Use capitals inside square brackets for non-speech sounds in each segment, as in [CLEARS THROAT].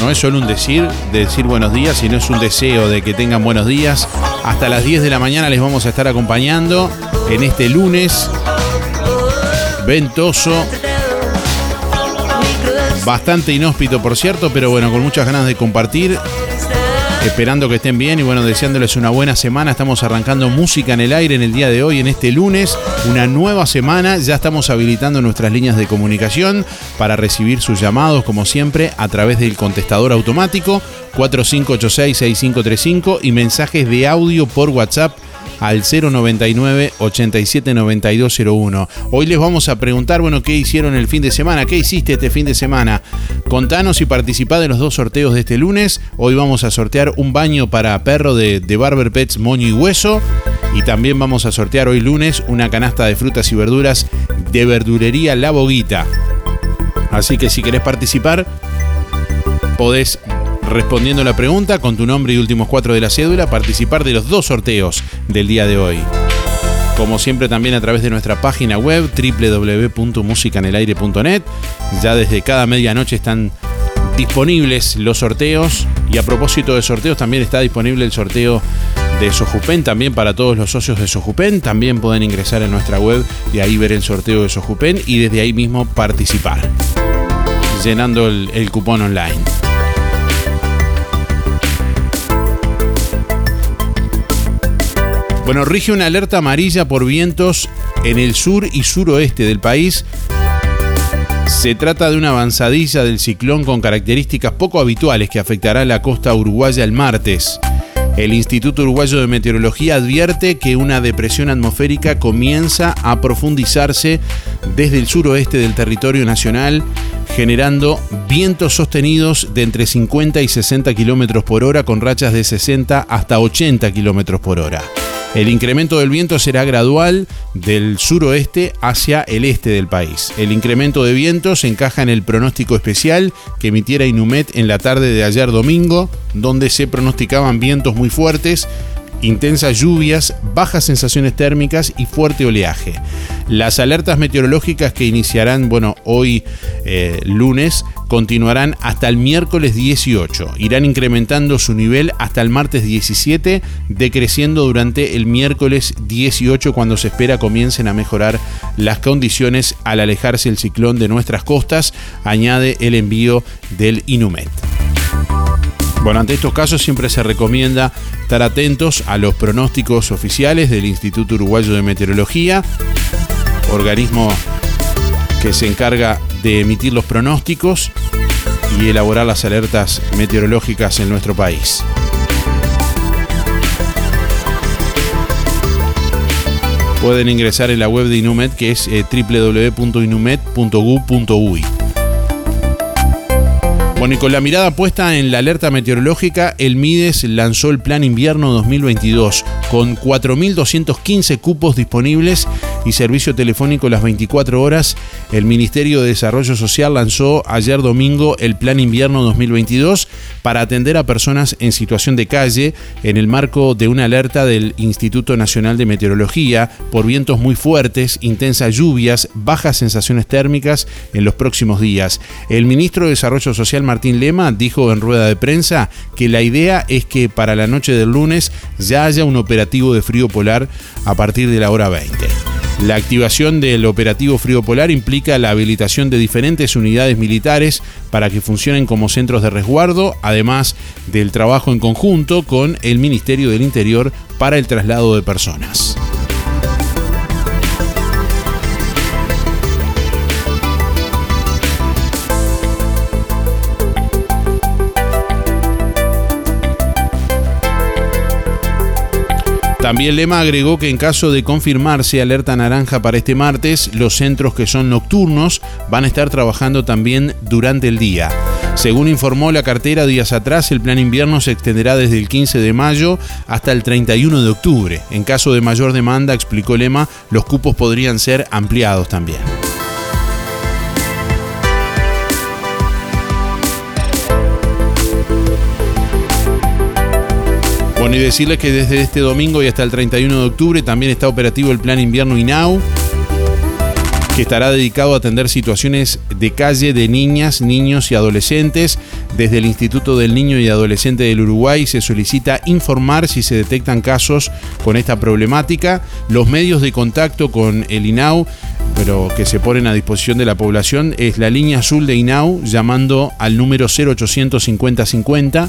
No es solo un decir, de decir buenos días, sino es un deseo de que tengan buenos días. Hasta las 10 de la mañana les vamos a estar acompañando en este lunes ventoso. Bastante inhóspito, por cierto, pero bueno, con muchas ganas de compartir Esperando que estén bien y bueno, deseándoles una buena semana. Estamos arrancando música en el aire en el día de hoy, en este lunes. Una nueva semana. Ya estamos habilitando nuestras líneas de comunicación para recibir sus llamados, como siempre, a través del contestador automático 4586-6535 y mensajes de audio por WhatsApp al 099 879201. Hoy les vamos a preguntar, bueno, ¿qué hicieron el fin de semana? ¿Qué hiciste este fin de semana? Contanos y participá de los dos sorteos de este lunes. Hoy vamos a sortear un baño para perro de, Barber Pets Moño y Hueso. Y también vamos a sortear hoy lunes una canasta de frutas y verduras de verdurería La Boguita. Así que si querés participar, podés respondiendo la pregunta con tu nombre y últimos cuatro de la cédula, participar de los dos sorteos del día de hoy. Como siempre también a través de nuestra página web www.musicanelaire.net. Ya desde cada medianoche están disponibles los sorteos y a propósito de sorteos también está disponible el sorteo de Sojupen también para todos los socios de Sojupen. También pueden ingresar en nuestra web y ahí ver el sorteo de Sojupen y desde ahí mismo participar llenando el, el cupón online. Bueno, rige una alerta amarilla por vientos en el sur y suroeste del país. Se trata de una avanzadilla del ciclón con características poco habituales que afectará la costa uruguaya el martes. El Instituto Uruguayo de Meteorología advierte que una depresión atmosférica comienza a profundizarse desde el suroeste del territorio nacional, generando vientos sostenidos de entre 50 y 60 kilómetros por hora con rachas de 60 hasta 80 kilómetros por hora. El incremento del viento será gradual del suroeste hacia el este del país. El incremento de viento se encaja en el pronóstico especial que emitiera Inumet en la tarde de ayer domingo, donde se pronosticaban vientos muy fuertes intensas lluvias, bajas sensaciones térmicas y fuerte oleaje. Las alertas meteorológicas que iniciarán, bueno, hoy eh, lunes, continuarán hasta el miércoles 18. Irán incrementando su nivel hasta el martes 17, decreciendo durante el miércoles 18 cuando se espera comiencen a mejorar las condiciones al alejarse el ciclón de nuestras costas, añade el envío del Inumet. Bueno, ante estos casos siempre se recomienda estar atentos a los pronósticos oficiales del Instituto Uruguayo de Meteorología, organismo que se encarga de emitir los pronósticos y elaborar las alertas meteorológicas en nuestro país. Pueden ingresar en la web de Inumet que es eh, www.inumet.gov.uy. Bueno, y con la mirada puesta en la alerta meteorológica, el MIDES lanzó el Plan Invierno 2022 con 4.215 cupos disponibles y servicio telefónico las 24 horas. El Ministerio de Desarrollo Social lanzó ayer domingo el Plan Invierno 2022 para atender a personas en situación de calle en el marco de una alerta del Instituto Nacional de Meteorología por vientos muy fuertes, intensas lluvias, bajas sensaciones térmicas en los próximos días. El ministro de Desarrollo Social Martín Lema dijo en rueda de prensa que la idea es que para la noche del lunes ya haya un operativo de frío polar a partir de la hora 20. La activación del operativo frío polar implica la habilitación de diferentes unidades militares para que funcionen como centros de resguardo, además del trabajo en conjunto con el Ministerio del Interior para el traslado de personas. También Lema agregó que en caso de confirmarse alerta naranja para este martes, los centros que son nocturnos van a estar trabajando también durante el día. Según informó la cartera días atrás, el plan invierno se extenderá desde el 15 de mayo hasta el 31 de octubre. En caso de mayor demanda, explicó Lema, los cupos podrían ser ampliados también. Y decirles que desde este domingo y hasta el 31 de octubre también está operativo el Plan Invierno INAU, que estará dedicado a atender situaciones de calle de niñas, niños y adolescentes. Desde el Instituto del Niño y Adolescente del Uruguay se solicita informar si se detectan casos con esta problemática. Los medios de contacto con el INAU pero que se ponen a disposición de la población es la línea azul de INAU llamando al número 0800 50 50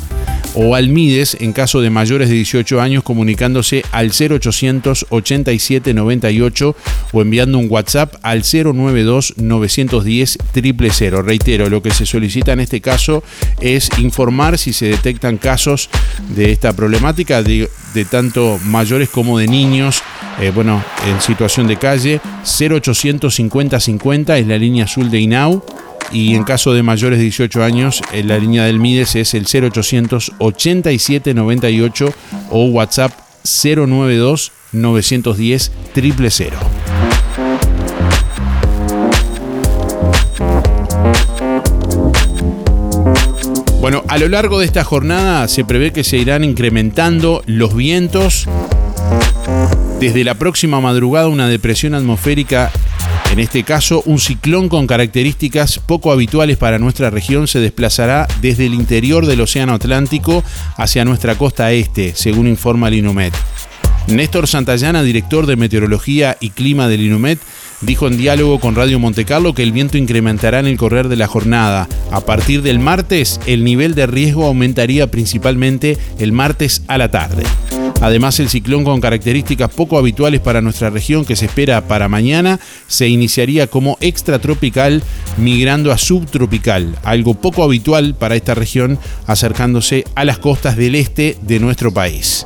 o al MIDES en caso de mayores de 18 años comunicándose al 0800 87 98 o enviando un WhatsApp al 092 910 000. Reitero, lo que se solicita en este caso es informar si se detectan casos de esta problemática de, tanto mayores como de niños, eh, bueno, en situación de calle, 0800 50 50 es la línea azul de INAU y en caso de mayores de 18 años, eh, la línea del MIDES es el 0800 87 98 o WhatsApp 092 910 000. Bueno, a lo largo de esta jornada se prevé que se irán incrementando los vientos. Desde la próxima madrugada una depresión atmosférica en este caso, un ciclón con características poco habituales para nuestra región se desplazará desde el interior del Océano Atlántico hacia nuestra costa este, según informa el INUMET. Néstor Santayana, director de Meteorología y Clima del INUMET, dijo en diálogo con Radio Montecarlo que el viento incrementará en el correr de la jornada. A partir del martes, el nivel de riesgo aumentaría principalmente el martes a la tarde. Además, el ciclón con características poco habituales para nuestra región que se espera para mañana se iniciaría como extratropical migrando a subtropical, algo poco habitual para esta región acercándose a las costas del este de nuestro país.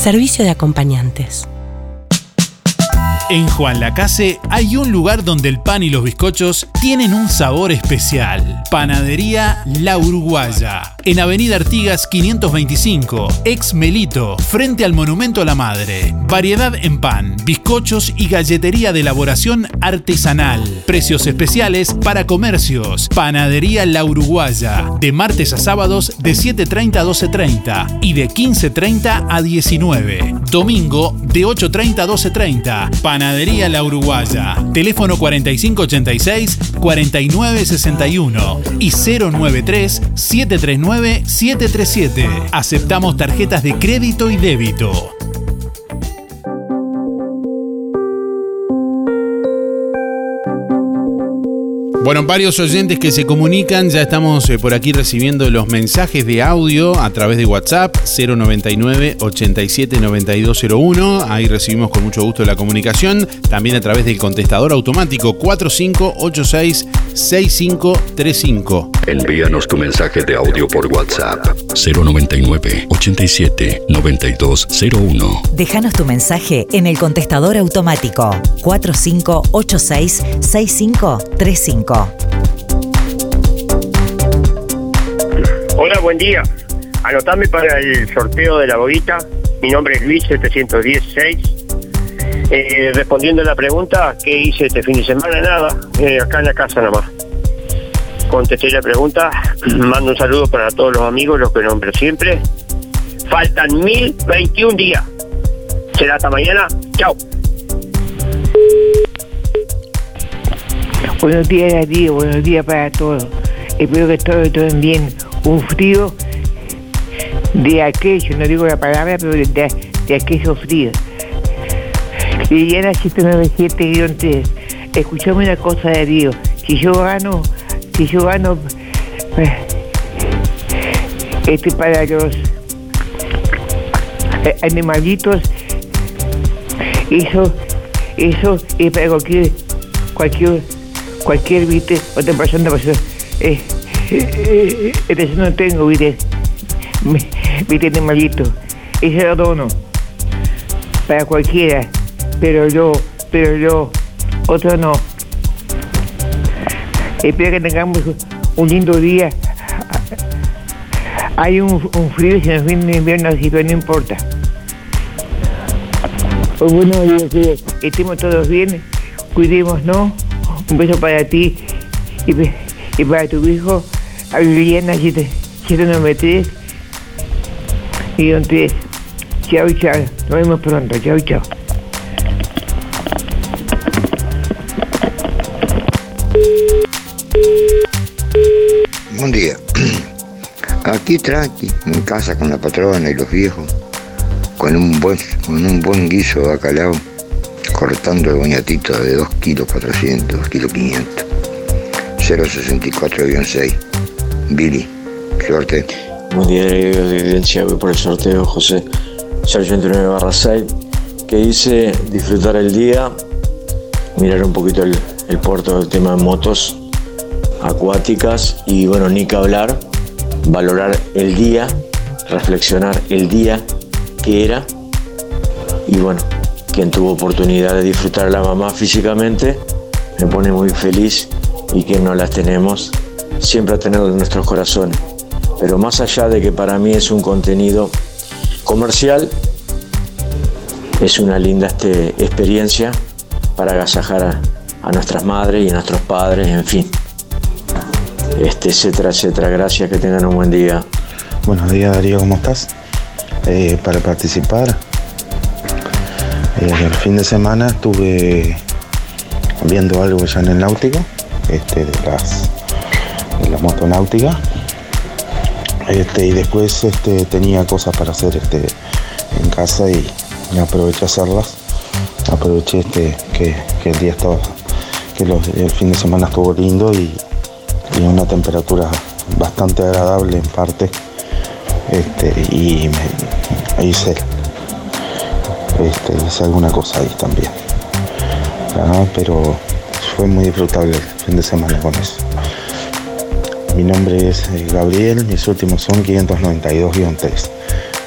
Servicio de acompañantes. En Juan Lacase hay un lugar donde el pan y los bizcochos tienen un sabor especial. Panadería La Uruguaya. En Avenida Artigas 525, ex Melito, frente al Monumento a la Madre. Variedad en pan, bizcochos y galletería de elaboración artesanal. Precios especiales para comercios. Panadería La Uruguaya. De martes a sábados de 7.30 a 12.30 y de 15.30 a 19. Domingo de 8.30 a 12.30. Panadería La Uruguaya. Teléfono 4586-4961 y 093-739-737. Aceptamos tarjetas de crédito y débito. Bueno, varios oyentes que se comunican, ya estamos eh, por aquí recibiendo los mensajes de audio a través de WhatsApp 099 87 9201. Ahí recibimos con mucho gusto la comunicación. También a través del contestador automático 4586 6535. Envíanos tu mensaje de audio por WhatsApp 099 87 9201. Déjanos tu mensaje en el contestador automático 4586 6535. Hola, buen día. Anotame para el sorteo de la boguita. Mi nombre es Luis 716. Eh, respondiendo a la pregunta, ¿qué hice este fin de semana? Nada, eh, acá en la casa nomás. Contesté la pregunta, [CLEARS THROAT] mando un saludo para todos los amigos, los que nombro siempre. Faltan 1021 días. Será hasta mañana. Chao. Buenos días ti, buenos días para todos. Espero que todos estén bien. Un frío de aquello, no digo la palabra, pero de, de aquello frío. Liliana 797-3. Escuchame una cosa de Dios. Si yo gano, gano, eh, este para los eh, animalitos, eso, eso es para cualquier, cualquier cualquier, viste, otra persona, pues, eh, eh, eh, no tengo, viste, viste, animalito. Ese lo dono para cualquiera, pero yo, pero yo, otro no. Espero que tengamos un lindo día. Hay un, frío y se nos viene invierno, así que no importa. Pues bueno, que estemos todos bien, cuidemos, ¿no? Un beso para ti y, para tu hijo, a Liliana 793 y don 3. Chao, chao. Nos vemos pronto. Chao, chao. Buen día. [CLEARS THROAT] Aquí tranqui, en casa con la patrona y los viejos, con un buen, con un buen guiso de bacalao cortando el boñatito de 2 kilos 400, 2 kilos 500. 064-6. Billy, suerte. Buen día, de evidencia, voy por el sorteo, José 089 barra 6, que dice disfrutar el día, mirar un poquito el, el puerto del tema de motos acuáticas y bueno, ni que hablar, valorar el día, reflexionar el día que era y bueno, quien tuvo oportunidad de disfrutar a la mamá físicamente, me pone muy feliz y que no las tenemos, siempre a tenerlo en nuestros corazones. Pero más allá de que para mí es un contenido comercial, es una linda este, experiencia para agasajar a, a nuestras madres y a nuestros padres, en fin. Este, etcétera, etcétera. Gracias, que tengan un buen día. Buenos días Darío, ¿cómo estás? Eh, para participar, eh, el fin de semana estuve viendo algo ya en el náutico, este, de, las, de la motonáutica, este, y después este, tenía cosas para hacer este, en casa y, y aproveché a hacerlas. Aproveché este, que, el día estaba, que el fin de semana estuvo lindo y, una temperatura bastante agradable en parte. Este, y me, hice, este, hice alguna cosa ahí también. Ah, pero fue muy disfrutable el fin de semana con eso. Mi nombre es eh, Gabriel, mis últimos son 592-3.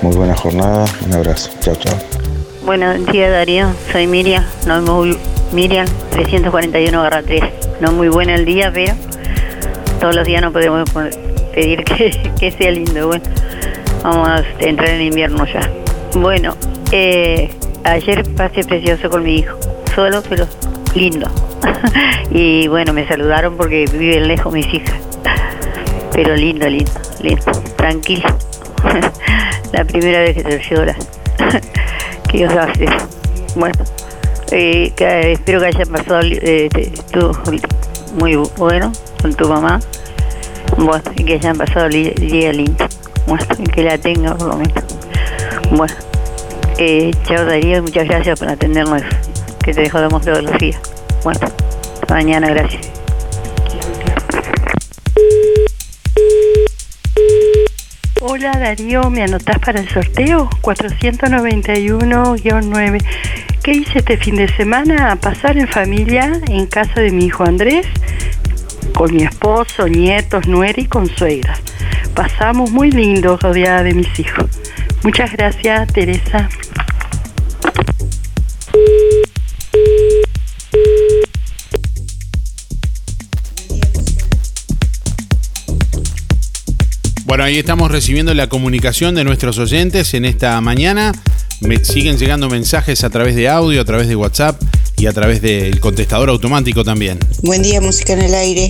Muy buena jornada, un abrazo. Chao, chao. Buenos días Darío, soy Miriam, no muy, Miriam 341-3. No muy buena el día, pero todos los días no podemos po- pedir [LAUGHS] que, sea lindo. Bueno, vamos a entrar en invierno ya. Bueno, eh, ayer pasé precioso con mi hijo, solo pero lindo. [LAUGHS] y bueno, me saludaron porque viven lejos mis hijas. Pero lindo, lindo, lindo, tranquilo. [LAUGHS] La primera vez que te llevo la, que Dios hace. Bueno, eh, que- espero que hayan pasado eh, te- tú muy bu- bueno con tu mamá. Bueno, y que hayan pasado el día lindo. Bueno, y que la tenga por lo menos. Bueno, eh, chao Darío, muchas gracias por atendernos, que te dejamos todos los días. Bueno, hasta mañana, gracias. Hola Darío, ¿me anotás para el sorteo? 491-9. ¿Qué hice este fin de semana? Pasar en familia en casa de mi hijo Andrés, con mi esposo, nietos, nuera y con suegras. Pasamos muy lindo rodeada de mis hijos. Muchas gracias, Teresa. Bueno, ahí estamos recibiendo la comunicación de nuestros oyentes en esta mañana. Me siguen llegando mensajes a través de audio, a través de WhatsApp y a través del contestador automático también. Buen día, música en el aire.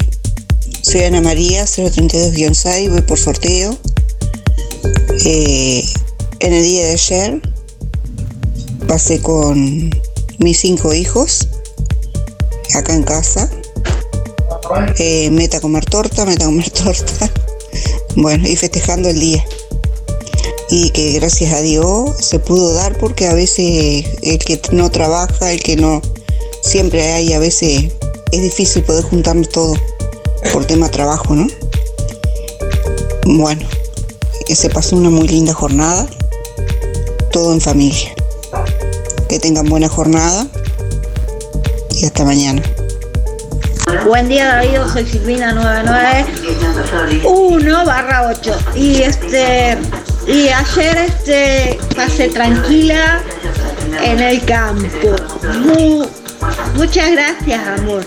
Soy Ana María, 032-6, voy por sorteo. Eh, en el día de ayer pasé con mis cinco hijos acá en casa. Eh, meta a comer torta, meta a comer [LAUGHS] torta. Bueno, y festejando el día. Y que gracias a Dios se pudo dar porque a veces el que no trabaja, el que no, siempre hay, a veces es difícil poder juntarnos todo por tema trabajo, ¿no? Bueno, se pasó una muy linda jornada, todo en familia. Que tengan buena jornada y hasta mañana. Buen día David, soy Silvina 991 barra 8 y este y ayer este pasé tranquila en el campo. Mu- muchas gracias amor.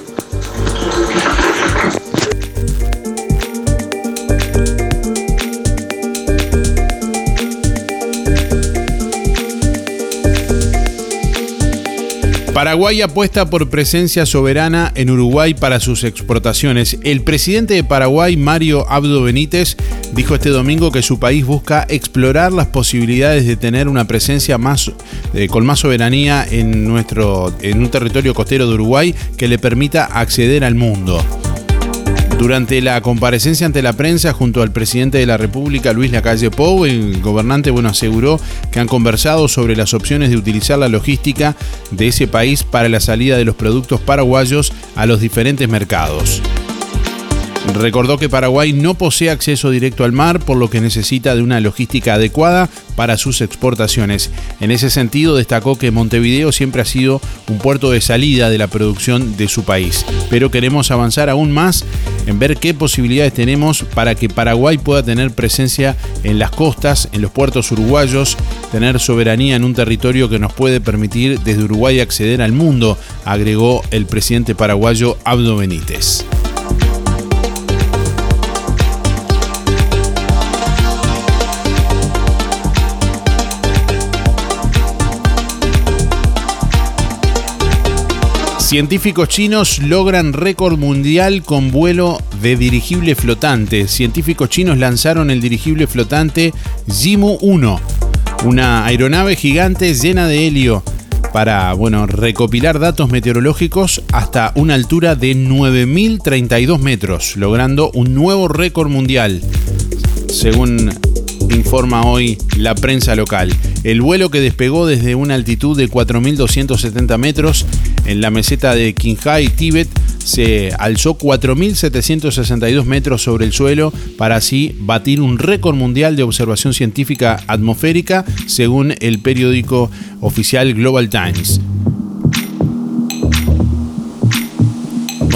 Paraguay apuesta por presencia soberana en Uruguay para sus exportaciones. El presidente de Paraguay, Mario Abdo Benítez, dijo este domingo que su país busca explorar las posibilidades de tener una presencia más eh, con más soberanía en nuestro en un territorio costero de Uruguay que le permita acceder al mundo. Durante la comparecencia ante la prensa junto al presidente de la República, Luis Lacalle Pou, el gobernante bueno, aseguró que han conversado sobre las opciones de utilizar la logística de ese país para la salida de los productos paraguayos a los diferentes mercados. Recordó que Paraguay no posee acceso directo al mar, por lo que necesita de una logística adecuada para sus exportaciones. En ese sentido, destacó que Montevideo siempre ha sido un puerto de salida de la producción de su país, pero queremos avanzar aún más en ver qué posibilidades tenemos para que Paraguay pueda tener presencia en las costas, en los puertos uruguayos, tener soberanía en un territorio que nos puede permitir desde Uruguay acceder al mundo, agregó el presidente paraguayo Abdo Benítez. Científicos chinos logran récord mundial con vuelo de dirigible flotante. Científicos chinos lanzaron el dirigible flotante Jimu 1, una aeronave gigante llena de helio para, bueno, recopilar datos meteorológicos hasta una altura de 9.032 metros, logrando un nuevo récord mundial, según informa hoy la prensa local. El vuelo que despegó desde una altitud de 4.270 metros en la meseta de Qinghai, Tíbet, se alzó 4.762 metros sobre el suelo para así batir un récord mundial de observación científica atmosférica, según el periódico oficial Global Times.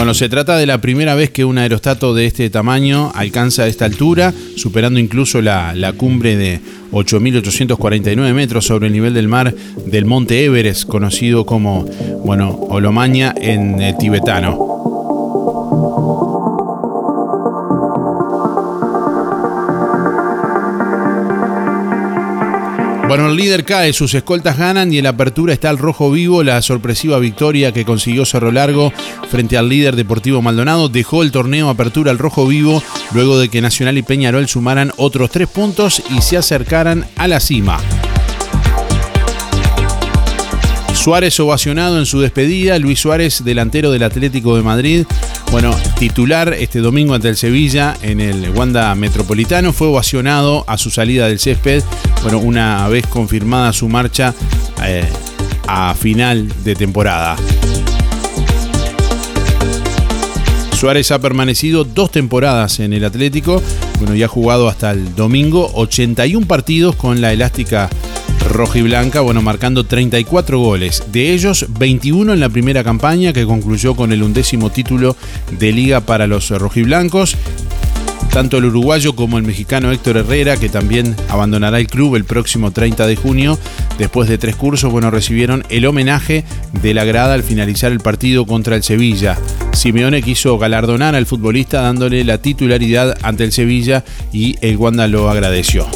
Bueno, se trata de la primera vez que un aerostato de este tamaño alcanza esta altura, superando incluso la, la cumbre de 8.849 metros sobre el nivel del mar del monte Everest, conocido como, bueno, Olomaña en eh, tibetano. Bueno, el líder cae, sus escoltas ganan y en la apertura está el rojo vivo. La sorpresiva victoria que consiguió Cerro Largo frente al líder Deportivo Maldonado dejó el torneo apertura al rojo vivo luego de que Nacional y Peñarol sumaran otros tres puntos y se acercaran a la cima. Suárez ovacionado en su despedida, Luis Suárez, delantero del Atlético de Madrid, bueno, titular este domingo ante el Sevilla en el Wanda Metropolitano, fue ovacionado a su salida del césped, bueno, una vez confirmada su marcha eh, a final de temporada. Suárez ha permanecido dos temporadas en el Atlético, bueno, y ha jugado hasta el domingo 81 partidos con la elástica rojiblanca, bueno, marcando 34 goles, de ellos 21 en la primera campaña que concluyó con el undécimo título de liga para los rojiblancos. Tanto el uruguayo como el mexicano Héctor Herrera, que también abandonará el club el próximo 30 de junio, después de tres cursos, bueno, recibieron el homenaje de la grada al finalizar el partido contra el Sevilla. Simeone quiso galardonar al futbolista dándole la titularidad ante el Sevilla y el Wanda lo agradeció.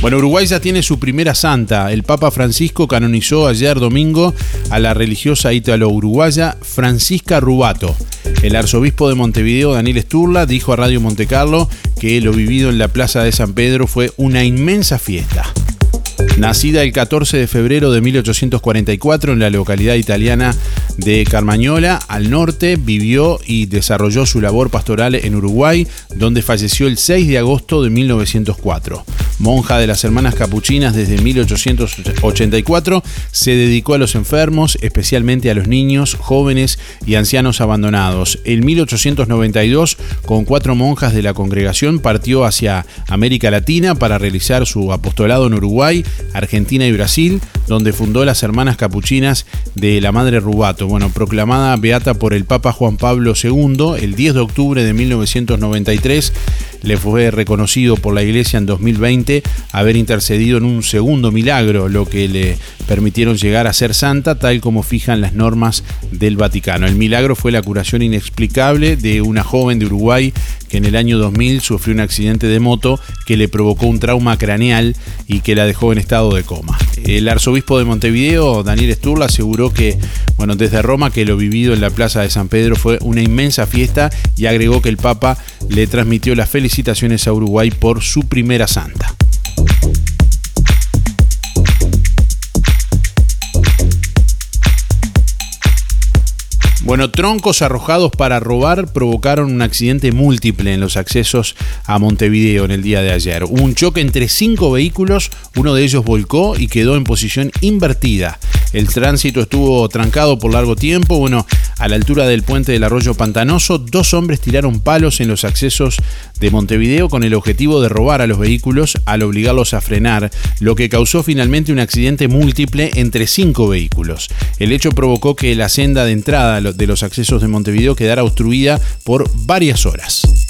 Bueno, Uruguay ya tiene su primera santa. El Papa Francisco canonizó ayer domingo a la religiosa ítalo-uruguaya Francisca Rubato. El arzobispo de Montevideo, Daniel Sturla, dijo a Radio Montecarlo que lo vivido en la Plaza de San Pedro fue una inmensa fiesta. Nacida el 14 de febrero de 1844 en la localidad italiana de Carmañola, al norte, vivió y desarrolló su labor pastoral en Uruguay, donde falleció el 6 de agosto de 1904. Monja de las Hermanas Capuchinas desde 1884, se dedicó a los enfermos, especialmente a los niños, jóvenes y ancianos abandonados. En 1892, con cuatro monjas de la congregación, partió hacia América Latina para realizar su apostolado en Uruguay, Argentina y Brasil, donde fundó las Hermanas Capuchinas de la Madre Rubato, bueno, proclamada beata por el Papa Juan Pablo II el 10 de octubre de 1993 le fue reconocido por la Iglesia en 2020 haber intercedido en un segundo milagro, lo que le permitieron llegar a ser santa tal como fijan las normas del Vaticano. El milagro fue la curación inexplicable de una joven de Uruguay que en el año 2000 sufrió un accidente de moto que le provocó un trauma craneal y que la dejó en estado de coma. El arzobispo de Montevideo, Daniel Sturla, aseguró que, bueno, desde Roma que lo vivido en la Plaza de San Pedro fue una inmensa fiesta y agregó que el Papa le transmitió las felicitaciones a Uruguay por su primera santa. Bueno, troncos arrojados para robar provocaron un accidente múltiple en los accesos a Montevideo en el día de ayer. Hubo un choque entre cinco vehículos, uno de ellos volcó y quedó en posición invertida. El tránsito estuvo trancado por largo tiempo. Bueno, a la altura del puente del arroyo Pantanoso, dos hombres tiraron palos en los accesos de Montevideo con el objetivo de robar a los vehículos al obligarlos a frenar, lo que causó finalmente un accidente múltiple entre cinco vehículos. El hecho provocó que la senda de entrada de los accesos de Montevideo quedara obstruida por varias horas.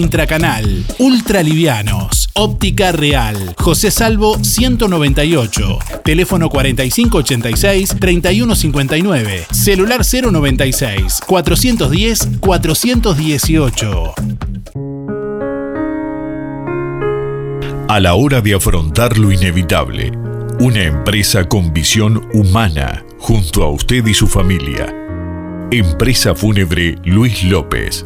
intracanal. Ultra livianos. Óptica Real. José Salvo 198. Teléfono 4586-3159. Celular 096 410 418. A la hora de afrontar lo inevitable, una empresa con visión humana junto a usted y su familia. Empresa Fúnebre Luis López.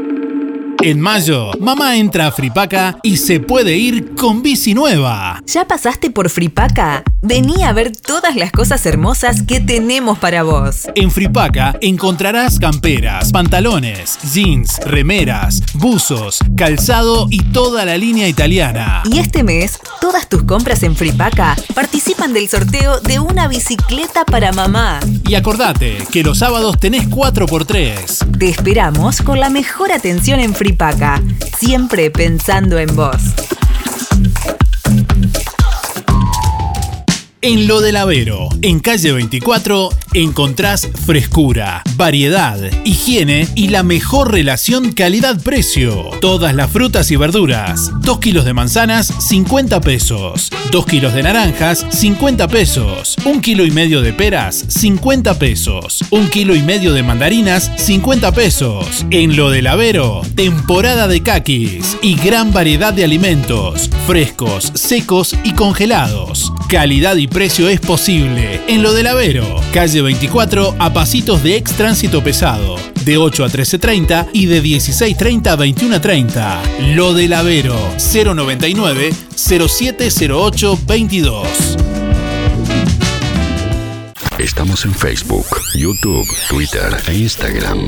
En mayo, mamá entra a Fripaca y se puede ir con bici nueva. ¿Ya pasaste por Fripaca? Vení a ver todas las cosas hermosas que tenemos para vos. En Fripaca encontrarás camperas, pantalones, jeans, remeras, buzos, calzado y toda la línea italiana. Y este mes, todas tus compras en Fripaca participan del sorteo de una bicicleta para mamá. Y acordate que los sábados tenés 4x3. Te esperamos con la mejor atención en Fripaca, siempre pensando en vos. En Lo del Avero, en calle 24, encontrás frescura, variedad, higiene y la mejor relación calidad-precio. Todas las frutas y verduras. 2 kilos de manzanas, 50 pesos. 2 kilos de naranjas, 50 pesos. 1 kilo y medio de peras, 50 pesos. 1 kilo y medio de mandarinas, 50 pesos. En Lo del Avero, temporada de caquis y gran variedad de alimentos, frescos, secos y congelados. Calidad y precio es posible. En Lo del Avero, calle 24 a pasitos de ex tránsito pesado, de 8 a 13.30 y de 16.30 a 21.30. Lo del Avero, 099 0708 22. Estamos en Facebook, YouTube, Twitter e Instagram.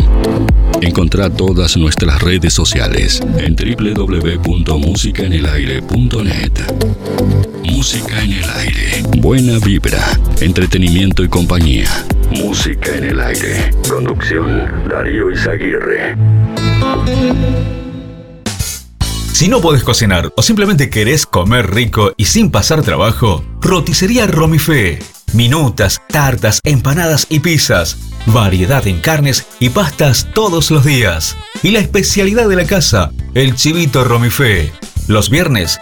Encontrá todas nuestras redes sociales en www.musicaenelaire.net. Música en el aire. Buena vibra, entretenimiento y compañía. Música en el aire. Conducción Darío Izaguirre. Si no podés cocinar o simplemente querés comer rico y sin pasar trabajo, roticería Romifé. Minutas, tartas, empanadas y pizzas. Variedad en carnes y pastas todos los días. Y la especialidad de la casa, el chivito Romifé. Los viernes,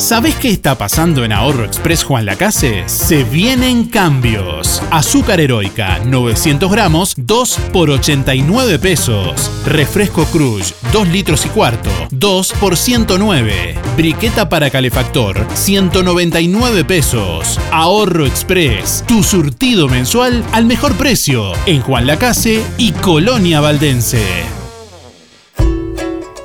¿Sabés qué está pasando en Ahorro Express Juan Lacase? Se vienen cambios. Azúcar heroica 900 gramos 2 por 89 pesos. Refresco Cruz 2 litros y cuarto 2 por 109. Briqueta para calefactor 199 pesos. Ahorro Express, tu surtido mensual al mejor precio en Juan Lacase y Colonia Valdense.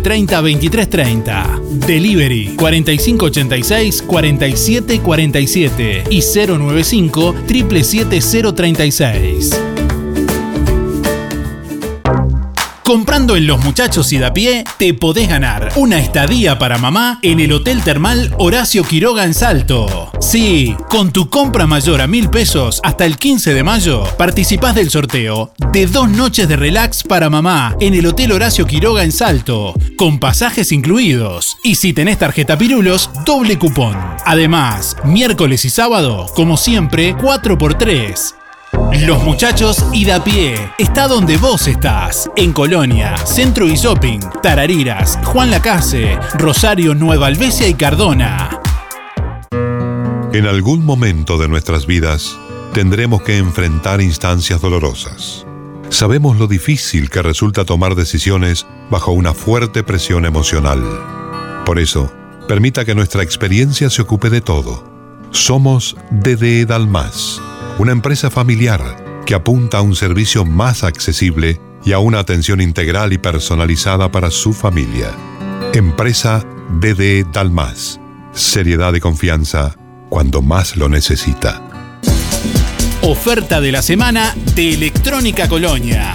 30 23 30. Delivery 4586 47 47 y 095 77036. Comprando en Los Muchachos y da pie, te podés ganar una estadía para mamá en el Hotel Termal Horacio Quiroga en Salto. Sí, con tu compra mayor a mil pesos hasta el 15 de mayo, participás del sorteo de dos noches de relax para mamá en el Hotel Horacio Quiroga en Salto, con pasajes incluidos. Y si tenés tarjeta Pirulos, doble cupón. Además, miércoles y sábado, como siempre, 4x3. Los muchachos y da pie está donde vos estás, en Colonia, Centro y Shopping, Tarariras, Juan Lacase, Rosario, Nueva Albesia y Cardona. En algún momento de nuestras vidas tendremos que enfrentar instancias dolorosas. Sabemos lo difícil que resulta tomar decisiones bajo una fuerte presión emocional. Por eso, permita que nuestra experiencia se ocupe de todo. Somos DDE Dalmas una empresa familiar que apunta a un servicio más accesible y a una atención integral y personalizada para su familia. Empresa BD Dalmas. Seriedad y confianza cuando más lo necesita. Oferta de la semana de Electrónica Colonia.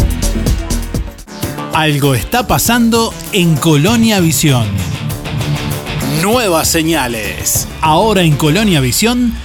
Algo está pasando en Colonia Visión. Nuevas señales. Ahora en Colonia Visión,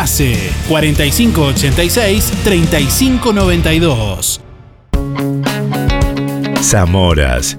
Lacase, 4586-3592. Zamoras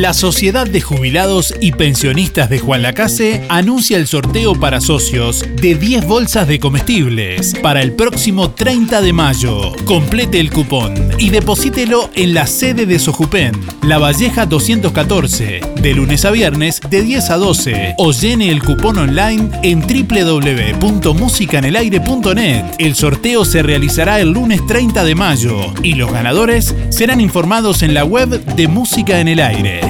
La Sociedad de Jubilados y Pensionistas de Juan Lacase anuncia el sorteo para socios de 10 bolsas de comestibles para el próximo 30 de mayo. Complete el cupón y deposítelo en la sede de Sojupen, La Valleja 214, de lunes a viernes de 10 a 12 o llene el cupón online en www.musicanelaire.net. El sorteo se realizará el lunes 30 de mayo y los ganadores serán informados en la web de Música en el Aire.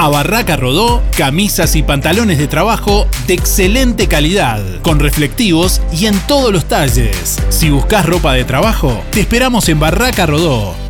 a Barraca Rodó camisas y pantalones de trabajo de excelente calidad, con reflectivos y en todos los talles. Si buscas ropa de trabajo, te esperamos en Barraca Rodó.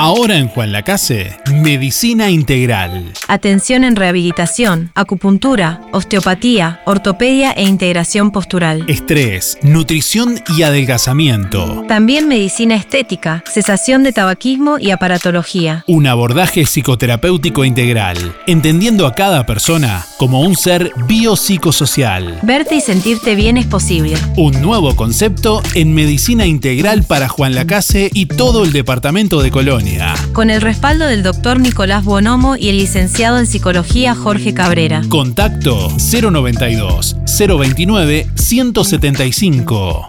Ahora en Juan Lacase, Medicina Integral. Atención en rehabilitación, acupuntura, osteopatía, ortopedia e integración postural. Estrés, nutrición y adelgazamiento. También medicina estética, cesación de tabaquismo y aparatología. Un abordaje psicoterapéutico integral, entendiendo a cada persona como un ser biopsicosocial. Verte y sentirte bien es posible. Un nuevo concepto en medicina integral para Juan Lacase y todo el departamento de Colonia. Con el respaldo del doctor Nicolás Bonomo y el licenciado en psicología Jorge Cabrera. Contacto 092 029 175.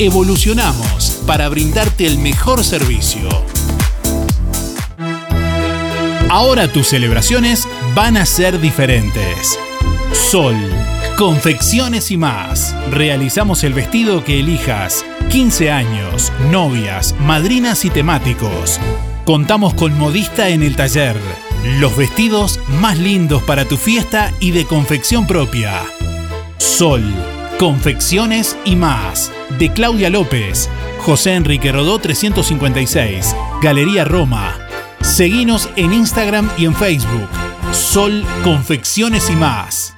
Evolucionamos para brindarte el mejor servicio. Ahora tus celebraciones van a ser diferentes. Sol, confecciones y más. Realizamos el vestido que elijas. 15 años, novias, madrinas y temáticos. Contamos con modista en el taller. Los vestidos más lindos para tu fiesta y de confección propia. Sol, confecciones y más. De Claudia López, José Enrique Rodó 356, Galería Roma. Seguinos en Instagram y en Facebook. Sol Confecciones y más.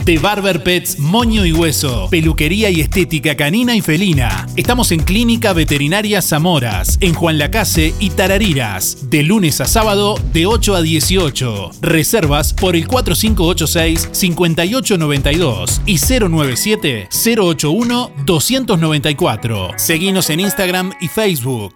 De Barber Pets, Moño y Hueso. Peluquería y estética canina y felina. Estamos en Clínica Veterinaria Zamoras, en Juan Lacase y Tarariras. De lunes a sábado, de 8 a 18. Reservas por el 4586-5892 y 097-081-294. Seguinos en Instagram y Facebook.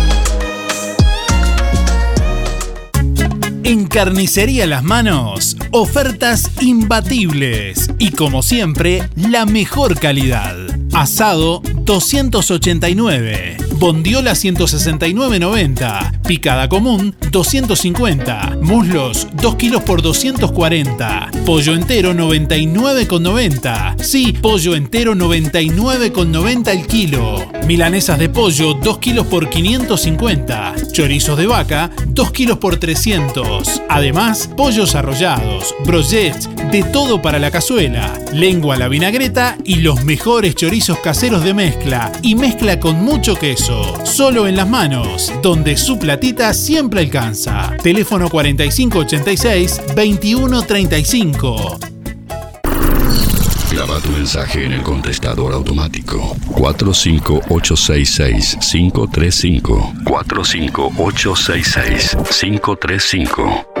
En Carnicería Las Manos, ofertas imbatibles y como siempre, la mejor calidad. Asado 289, Bondiola 169.90. Picada común 250. Muslos 2 kilos por 240. Pollo entero 99,90. Sí, pollo entero 99,90 el kilo. Milanesas de pollo 2 kilos por 550. Chorizos de vaca 2 kilos por 300. Además, pollos arrollados, brochets, de todo para la cazuela. Lengua a la vinagreta y los mejores chorizos caseros de mezcla. Y mezcla con mucho queso. Solo en las manos, donde su platita siempre alcanza. Teléfono 4586-2135. Graba tu mensaje en el contestador automático 45866-535. 45866-535.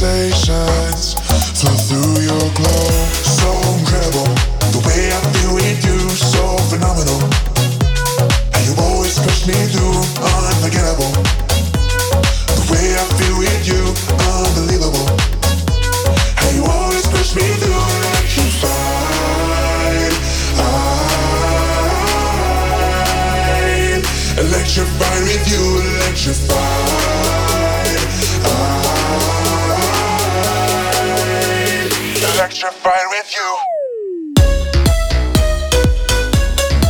Sensations flow through your glow. So incredible, the way I feel with you, so phenomenal. And you always push me through, unforgettable. The way I feel with you, unbelievable. And you always push me through with you, electrified. I electrified with you.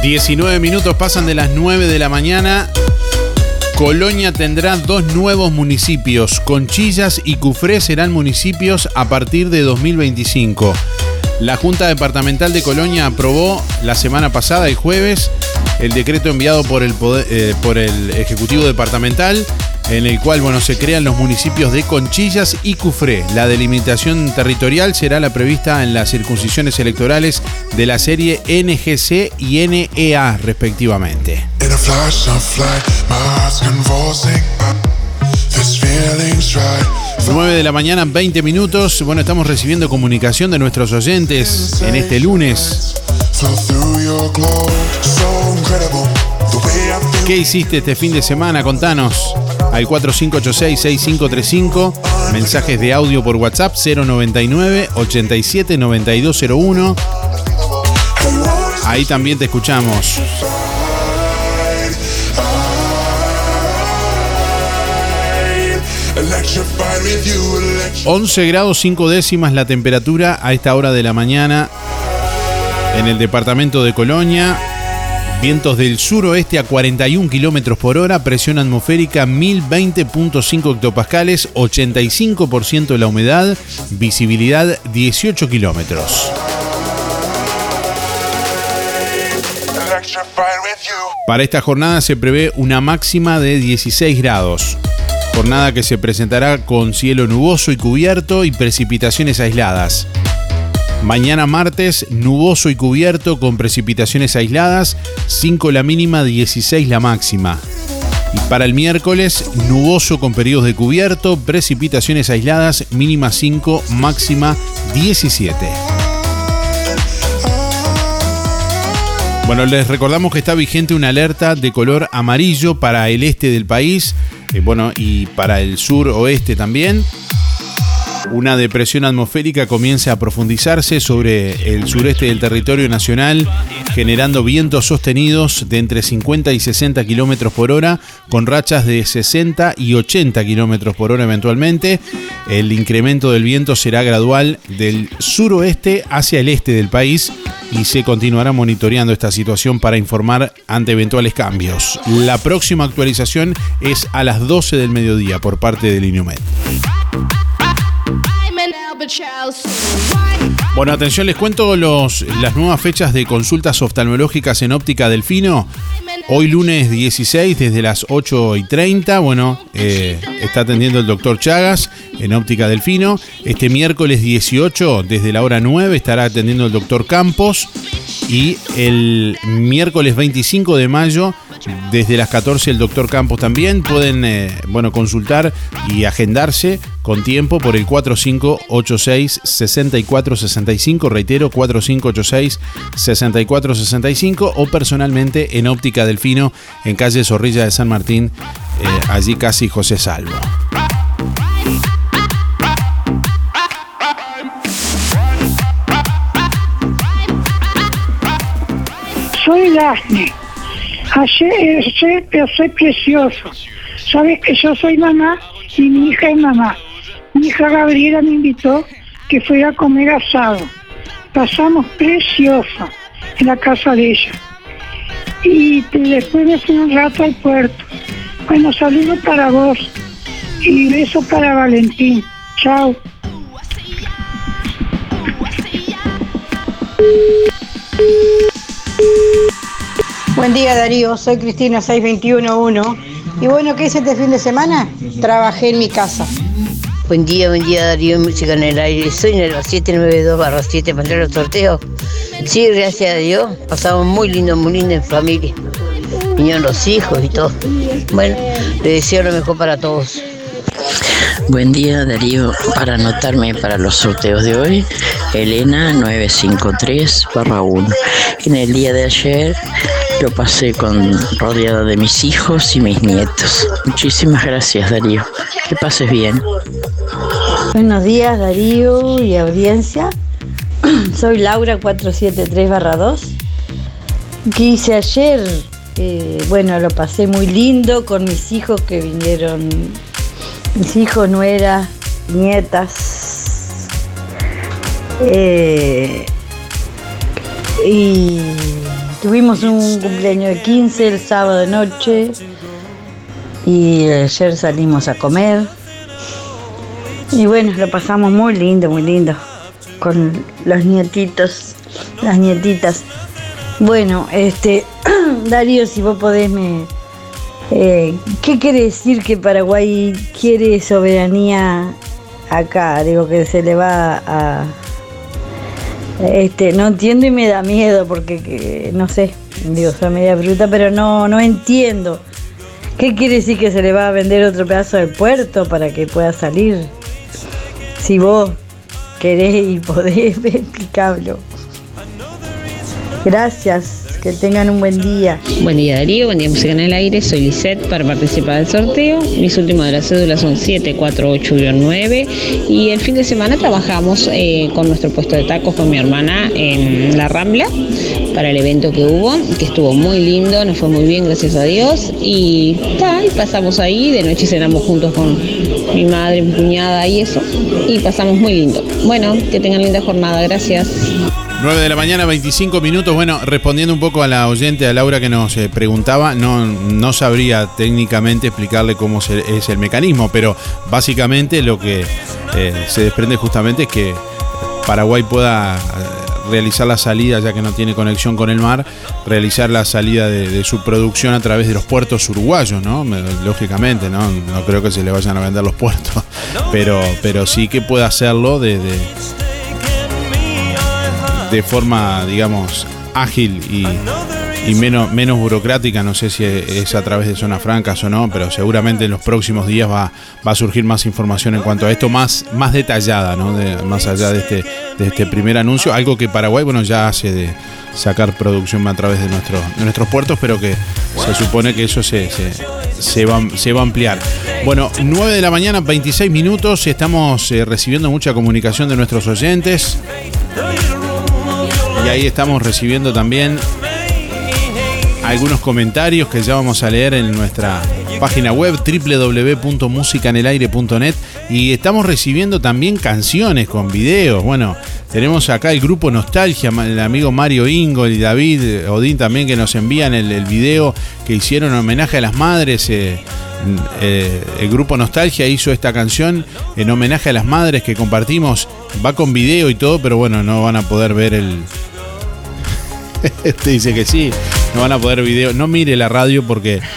19 minutos pasan de las 9 de la mañana. Colonia tendrá dos nuevos municipios. Conchillas y Cufré serán municipios a partir de 2025. La Junta Departamental de Colonia aprobó la semana pasada, el jueves, el decreto enviado por el, eh, por el Ejecutivo Departamental, en el cual bueno, se crean los municipios de Conchillas y Cufré. La delimitación territorial será la prevista en las circuncisiones electorales de la serie NGC y NEA, respectivamente. Right. 9 de la mañana, 20 minutos. Bueno, estamos recibiendo comunicación de nuestros oyentes en este lunes. ¿Qué hiciste este fin de semana? Contanos. Al 4586-6535. Mensajes de audio por WhatsApp 099 87 9201. Ahí también te escuchamos. With you, electrified. 11 grados 5 décimas la temperatura a esta hora de la mañana en el departamento de Colonia. Vientos del suroeste a 41 kilómetros por hora, presión atmosférica 1020.5 hectopascales, 85% de la humedad, visibilidad 18 kilómetros. Para esta jornada se prevé una máxima de 16 grados. Jornada que se presentará con cielo nuboso y cubierto y precipitaciones aisladas. Mañana martes, nuboso y cubierto con precipitaciones aisladas, 5 la mínima, 16 la máxima. Y para el miércoles, nuboso con periodos de cubierto, precipitaciones aisladas, mínima 5, máxima 17. Bueno, les recordamos que está vigente una alerta de color amarillo para el este del país, eh, bueno, y para el sur oeste también. Una depresión atmosférica comienza a profundizarse sobre el sureste del territorio nacional, generando vientos sostenidos de entre 50 y 60 kilómetros por hora, con rachas de 60 y 80 kilómetros por hora eventualmente. El incremento del viento será gradual del suroeste hacia el este del país y se continuará monitoreando esta situación para informar ante eventuales cambios. La próxima actualización es a las 12 del mediodía por parte del INUMED. Bueno, atención, les cuento los, las nuevas fechas de consultas oftalmológicas en óptica Delfino. Hoy lunes 16 desde las 8 y 30, bueno, eh, está atendiendo el doctor Chagas en óptica Delfino. Este miércoles 18 desde la hora 9 estará atendiendo el doctor Campos. Y el miércoles 25 de mayo desde las 14 el doctor Campos también. Pueden eh, bueno, consultar y agendarse con tiempo por el 4586-6465. Reitero, 4586-6465 o personalmente en Óptica Delfino en calle Zorrilla de San Martín, eh, allí casi José Salvo. Soy Daphne. Ayer, pero soy precioso. Sabes que yo soy mamá y mi hija es mamá. Mi hija Gabriela me invitó que fuera a comer asado. Pasamos precioso en la casa de ella. Y después me fui un rato al puerto. Bueno, saludos para vos y beso para Valentín. Chao. Buen día Darío, soy Cristina 6211. Y bueno, ¿qué hice este fin de semana? Trabajé en mi casa. Buen día, buen día Darío, música en el aire. Soy en el 792 barra 7 para entrar al sorteo. Sí, gracias a Dios. Pasamos muy lindo, muy lindo en familia. Vinieron los hijos y todo. Bueno, le deseo lo mejor para todos. Buen día Darío, para anotarme para los sorteos de hoy, Elena 953 barra 1. En el día de ayer lo pasé con rodeada de mis hijos y mis nietos. Muchísimas gracias Darío, que pases bien. Buenos días Darío y audiencia. [CLEARS THROAT] Soy Laura 473 barra 2. ¿Qué hice ayer? Eh, bueno, lo pasé muy lindo con mis hijos que vinieron mis hijos, nueras, nietas. Eh, y tuvimos un cumpleaños de 15 el sábado de noche y ayer salimos a comer. Y bueno, lo pasamos muy lindo, muy lindo con los nietitos, las nietitas. Bueno, este, [CLEARS THROAT] Darío, si vos podés me, eh, ¿Qué quiere decir que Paraguay quiere soberanía acá? Digo que se le va a... Este, no entiendo y me da miedo porque que, no sé, digo, soy media bruta, pero no, no entiendo. ¿Qué quiere decir que se le va a vender otro pedazo del puerto para que pueda salir? Si vos querés y podés, [LAUGHS] explicarlo. Gracias. Que tengan un buen día. Buen día Darío, buen día Música en el Aire, soy Lisette para participar del sorteo. Mis últimos de las cédulas son 748-9 y el fin de semana trabajamos eh, con nuestro puesto de tacos con mi hermana en La Rambla para el evento que hubo, que estuvo muy lindo, nos fue muy bien, gracias a Dios. Y, ta, y pasamos ahí, de noche cenamos juntos con mi madre, mi cuñada y eso. Y pasamos muy lindo. Bueno, que tengan linda jornada, gracias. 9 de la mañana, 25 minutos. Bueno, respondiendo un poco a la oyente, a Laura que nos eh, preguntaba, no, no sabría técnicamente explicarle cómo es el mecanismo, pero básicamente lo que eh, se desprende justamente es que Paraguay pueda eh, realizar la salida, ya que no tiene conexión con el mar, realizar la salida de, su producción a través de los puertos uruguayos, ¿no? Me- Lógicamente, ¿no? No creo que se le vayan a vender los puertos, [LAUGHS] pero, pero sí que pueda hacerlo de- de, de forma, digamos, ágil y, y menos, menos burocrática. No sé si es a través de zonas francas o no, pero seguramente en los próximos días va, va a surgir más información en cuanto a esto, más, más detallada, ¿no? Más allá de este, de este primer anuncio. Algo que Paraguay, bueno, ya hace de sacar producción a través de, de nuestros puertos, pero que se supone que eso se, se, se va, se va a ampliar. Bueno, 9 de la mañana, 26 minutos. Estamos eh, recibiendo mucha comunicación de nuestros oyentes. Y ahí estamos recibiendo también algunos comentarios que ya vamos a leer en nuestra página web www.musicanelaire.net y estamos recibiendo también canciones con videos. Bueno, tenemos acá el grupo Nostalgia, el amigo Mario Ingo y David Odín también que nos envían el, video que hicieron en homenaje a las madres. eh, eh, el grupo Nostalgia hizo esta canción en homenaje a las madres que compartimos. Va con video y todo, pero bueno, no van a poder ver el. [LAUGHS] Este dice que sí, no van a poder video. No mire la radio porque. [LAUGHS]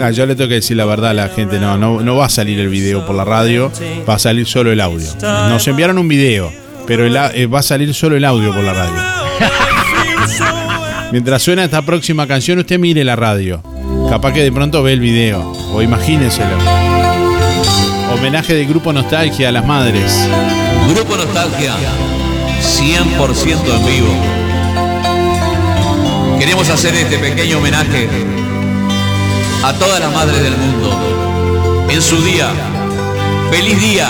Ah, yo le tengo que decir la verdad a la gente, no, no, no va a salir el video por la radio, va a salir solo el audio. Nos enviaron un video, pero el eh, va a salir solo el audio por la radio. [LAUGHS] Mientras suena esta próxima canción, usted mire la radio. Capaz que de pronto ve el video, o imagínenselo. Homenaje del grupo Nostalgia a las madres. Grupo Nostalgia, 100% en vivo. Queremos hacer este pequeño homenaje a todas las madres del mundo. En su día, feliz día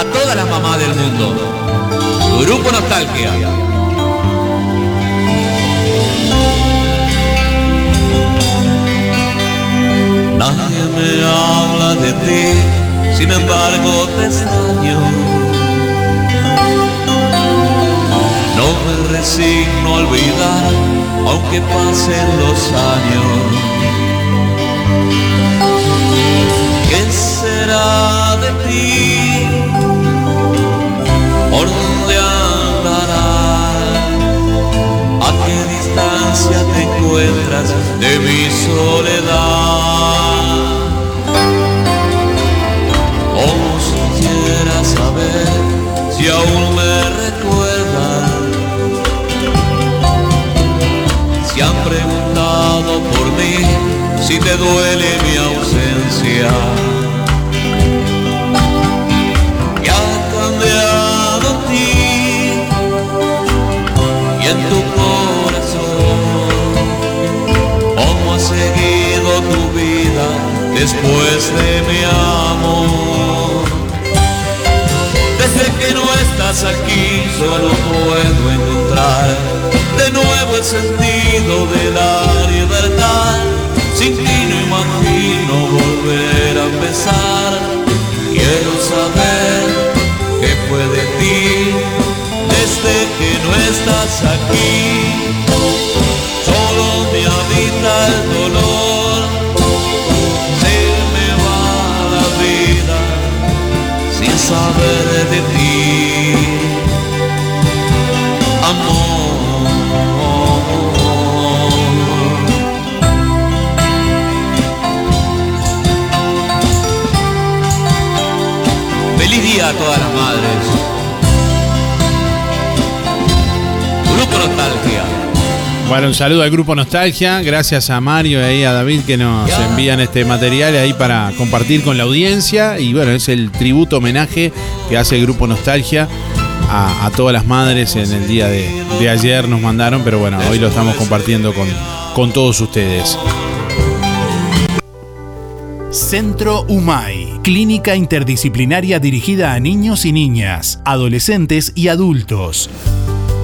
a todas las mamás del mundo. Grupo Nostalgia. Nadie me habla de ti, sin embargo te extraño. Resigno a olvidar, aunque pasen los años. ¿Qué será de ti? ¿Por dónde andarás? ¿A qué distancia te encuentras de mi soledad? Te duele mi ausencia. ¿Qué ha cambiado en ti y en tu corazón? ¿Cómo ha seguido tu vida después de mi amor? Desde que no estás aquí solo puedo encontrar de nuevo el sentido de la libertad. No volver a empezar. Quiero saber qué fue de ti desde que no estás aquí. Solo me habita el dolor. Se me va la vida sin saber de ti. Día a todas las madres. Grupo Nostalgia. Bueno, un saludo al grupo Nostalgia. Gracias a Mario y ahí a David que nos envían este material ahí para compartir con la audiencia. Y bueno, es el tributo homenaje que hace el grupo Nostalgia a, a todas las madres en el día de, de ayer nos mandaron. Pero bueno, hoy lo estamos compartiendo con, con todos ustedes. Centro UMAI, clínica interdisciplinaria dirigida a niños y niñas, adolescentes y adultos.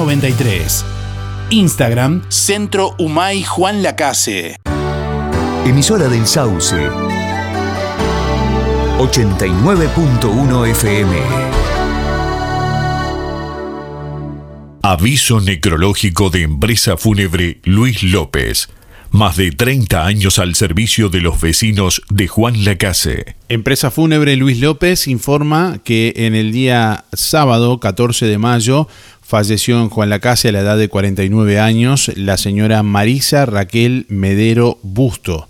93. Instagram, Centro Humay Juan Lacase. Emisora del Sauce. 89.1 FM. Aviso necrológico de empresa fúnebre Luis López. Más de 30 años al servicio de los vecinos de Juan Lacase. Empresa Fúnebre Luis López informa que en el día sábado 14 de mayo falleció en Juan Lacase a la edad de 49 años la señora Marisa Raquel Medero Busto.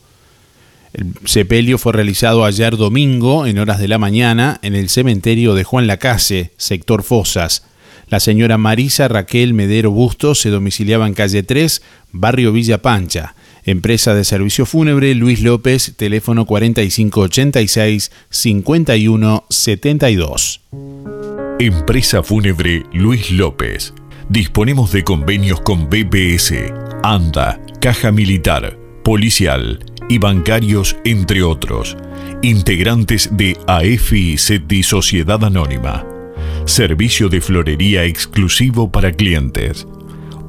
El sepelio fue realizado ayer domingo en horas de la mañana en el cementerio de Juan Lacase, sector Fosas. La señora Marisa Raquel Medero Busto se domiciliaba en calle 3, barrio Villa Pancha. Empresa de servicio fúnebre Luis López, teléfono 4586-5172. Empresa fúnebre Luis López. Disponemos de convenios con BPS, ANDA, Caja Militar, policial y bancarios, entre otros. Integrantes de SETI Sociedad Anónima. Servicio de florería exclusivo para clientes.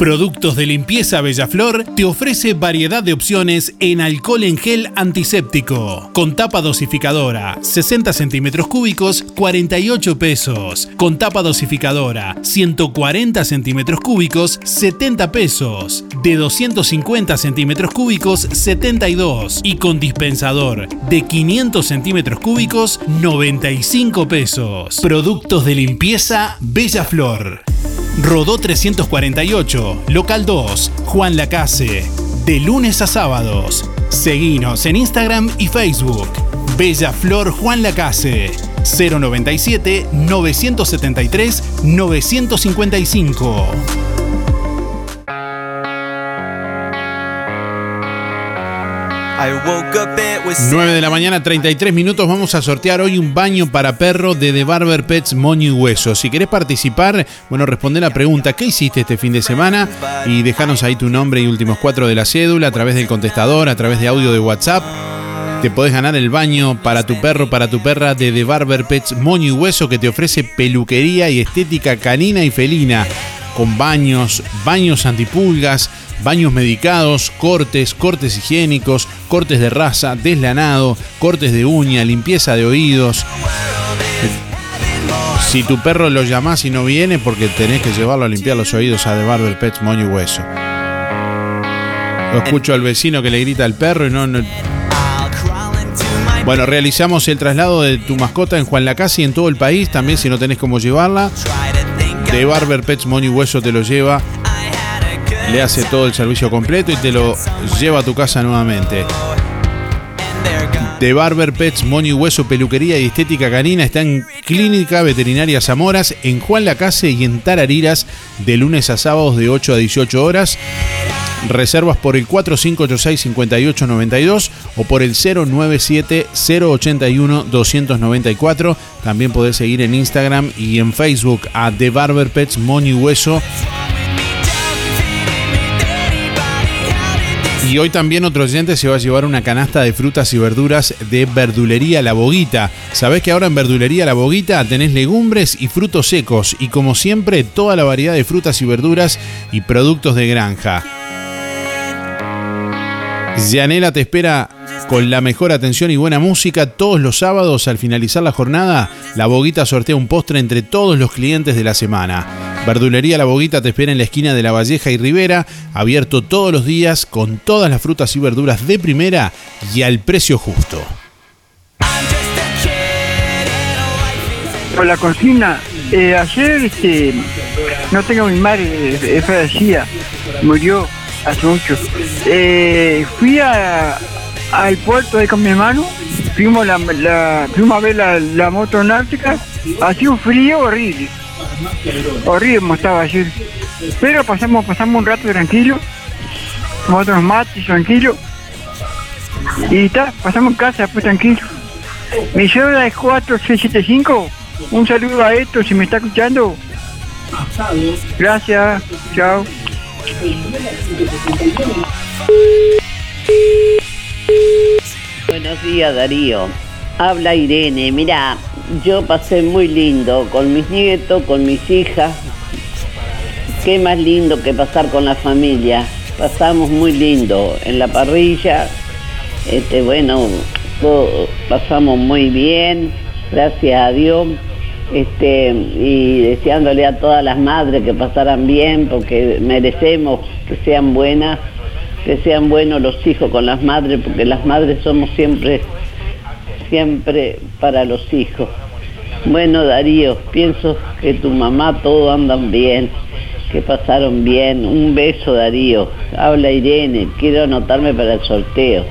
Productos de limpieza Bellaflor te ofrece variedad de opciones en alcohol en gel antiséptico. Con tapa dosificadora, 60 centímetros cúbicos, 48 pesos. Con tapa dosificadora, 140 centímetros cúbicos, 70 pesos. De 250 centímetros cúbicos, 72. Y con dispensador de 500 centímetros cúbicos, 95 pesos. Productos de limpieza Bellaflor. Rodó 348, Local 2, Juan Lacase. De lunes a sábados. Seguinos en Instagram y Facebook. Bella Flor Juan Lacase. 097 973 955. 9 de la mañana, 33 minutos. Vamos a sortear hoy un baño para perro de The Barber Pets Moño y Hueso. Si querés participar, bueno, responde la pregunta: ¿qué hiciste este fin de semana? Y dejanos ahí tu nombre y últimos cuatro de la cédula a través del contestador, a través de audio de WhatsApp. Te podés ganar el baño para tu perro, para tu perra de The Barber Pets Moño y Hueso que te ofrece peluquería y estética canina y felina. Con baños, baños antipulgas, baños medicados, cortes, cortes higiénicos, cortes de raza, deslanado, cortes de uña, limpieza de oídos. Si tu perro lo llamás y no viene, porque tenés que llevarlo a limpiar los oídos a The Barber Pets Moño y Hueso. Lo escucho al vecino que le grita al perro y no, no- Bueno, realizamos el traslado de tu mascota en Juan Lacase y en todo el país. También si no tenés cómo llevarla. The Barber Pets Moño y Hueso te lo lleva le hace todo el servicio completo y te lo lleva a tu casa nuevamente. De Barber Pets, Moño y Hueso, Peluquería y Estética Canina está en Clínica Veterinaria Zamoras, en Juan Lacase y en Tarariras, de lunes a sábados de 8 a 18 horas. Reservas por el 4586-5892 o por el 097-081-294. También podés seguir en Instagram y en Facebook a The Barber Pets, y Hueso. Y hoy también otro oyente se va a llevar una canasta de frutas y verduras de Verdulería La Boguita. Sabés que ahora en Verdulería La Boguita tenés legumbres y frutos secos y como siempre toda la variedad de frutas y verduras y productos de granja. Yanela te espera con la mejor atención y buena música todos los sábados al finalizar la jornada. La Boguita sortea un postre entre todos los clientes de la semana. Verdulería La Boguita te espera en la esquina de La Valleja y Rivera, abierto todos los días con todas las frutas y verduras de primera y al precio justo. Por la cocina, eh, ayer este, no tengo mi madre, eh, fallecida, murió mucho. Eh, fui a, al puerto ahí con mi hermano, fuimos, la, la- fuimos a ver la, la moto náutica, hacía un frío horrible, horrible estaba ayer. Pero pasamos, pasamos un rato tranquilo, tomamos unos mates tranquilo, y está, pasamos en casa después tranquilo. Mi cédula es 4675. Un saludo a esto si me está escuchando. Gracias. Chao. Buenos días, Darío. Habla Irene. Mira, yo pasé muy lindo con mis nietos, con mis hijas. Qué más lindo que pasar con la familia. Pasamos muy lindo en la parrilla. Este, bueno, pasamos muy bien, gracias a Dios. Este, y deseándole a todas las madres que pasaran bien, porque merecemos que sean buenas, que sean buenos los hijos con las madres, porque las madres somos siempre, siempre para los hijos. Bueno, Darío, pienso que tu mamá todo andan bien, que pasaron bien. Un beso, Darío. Habla Irene, quiero anotarme para el sorteo.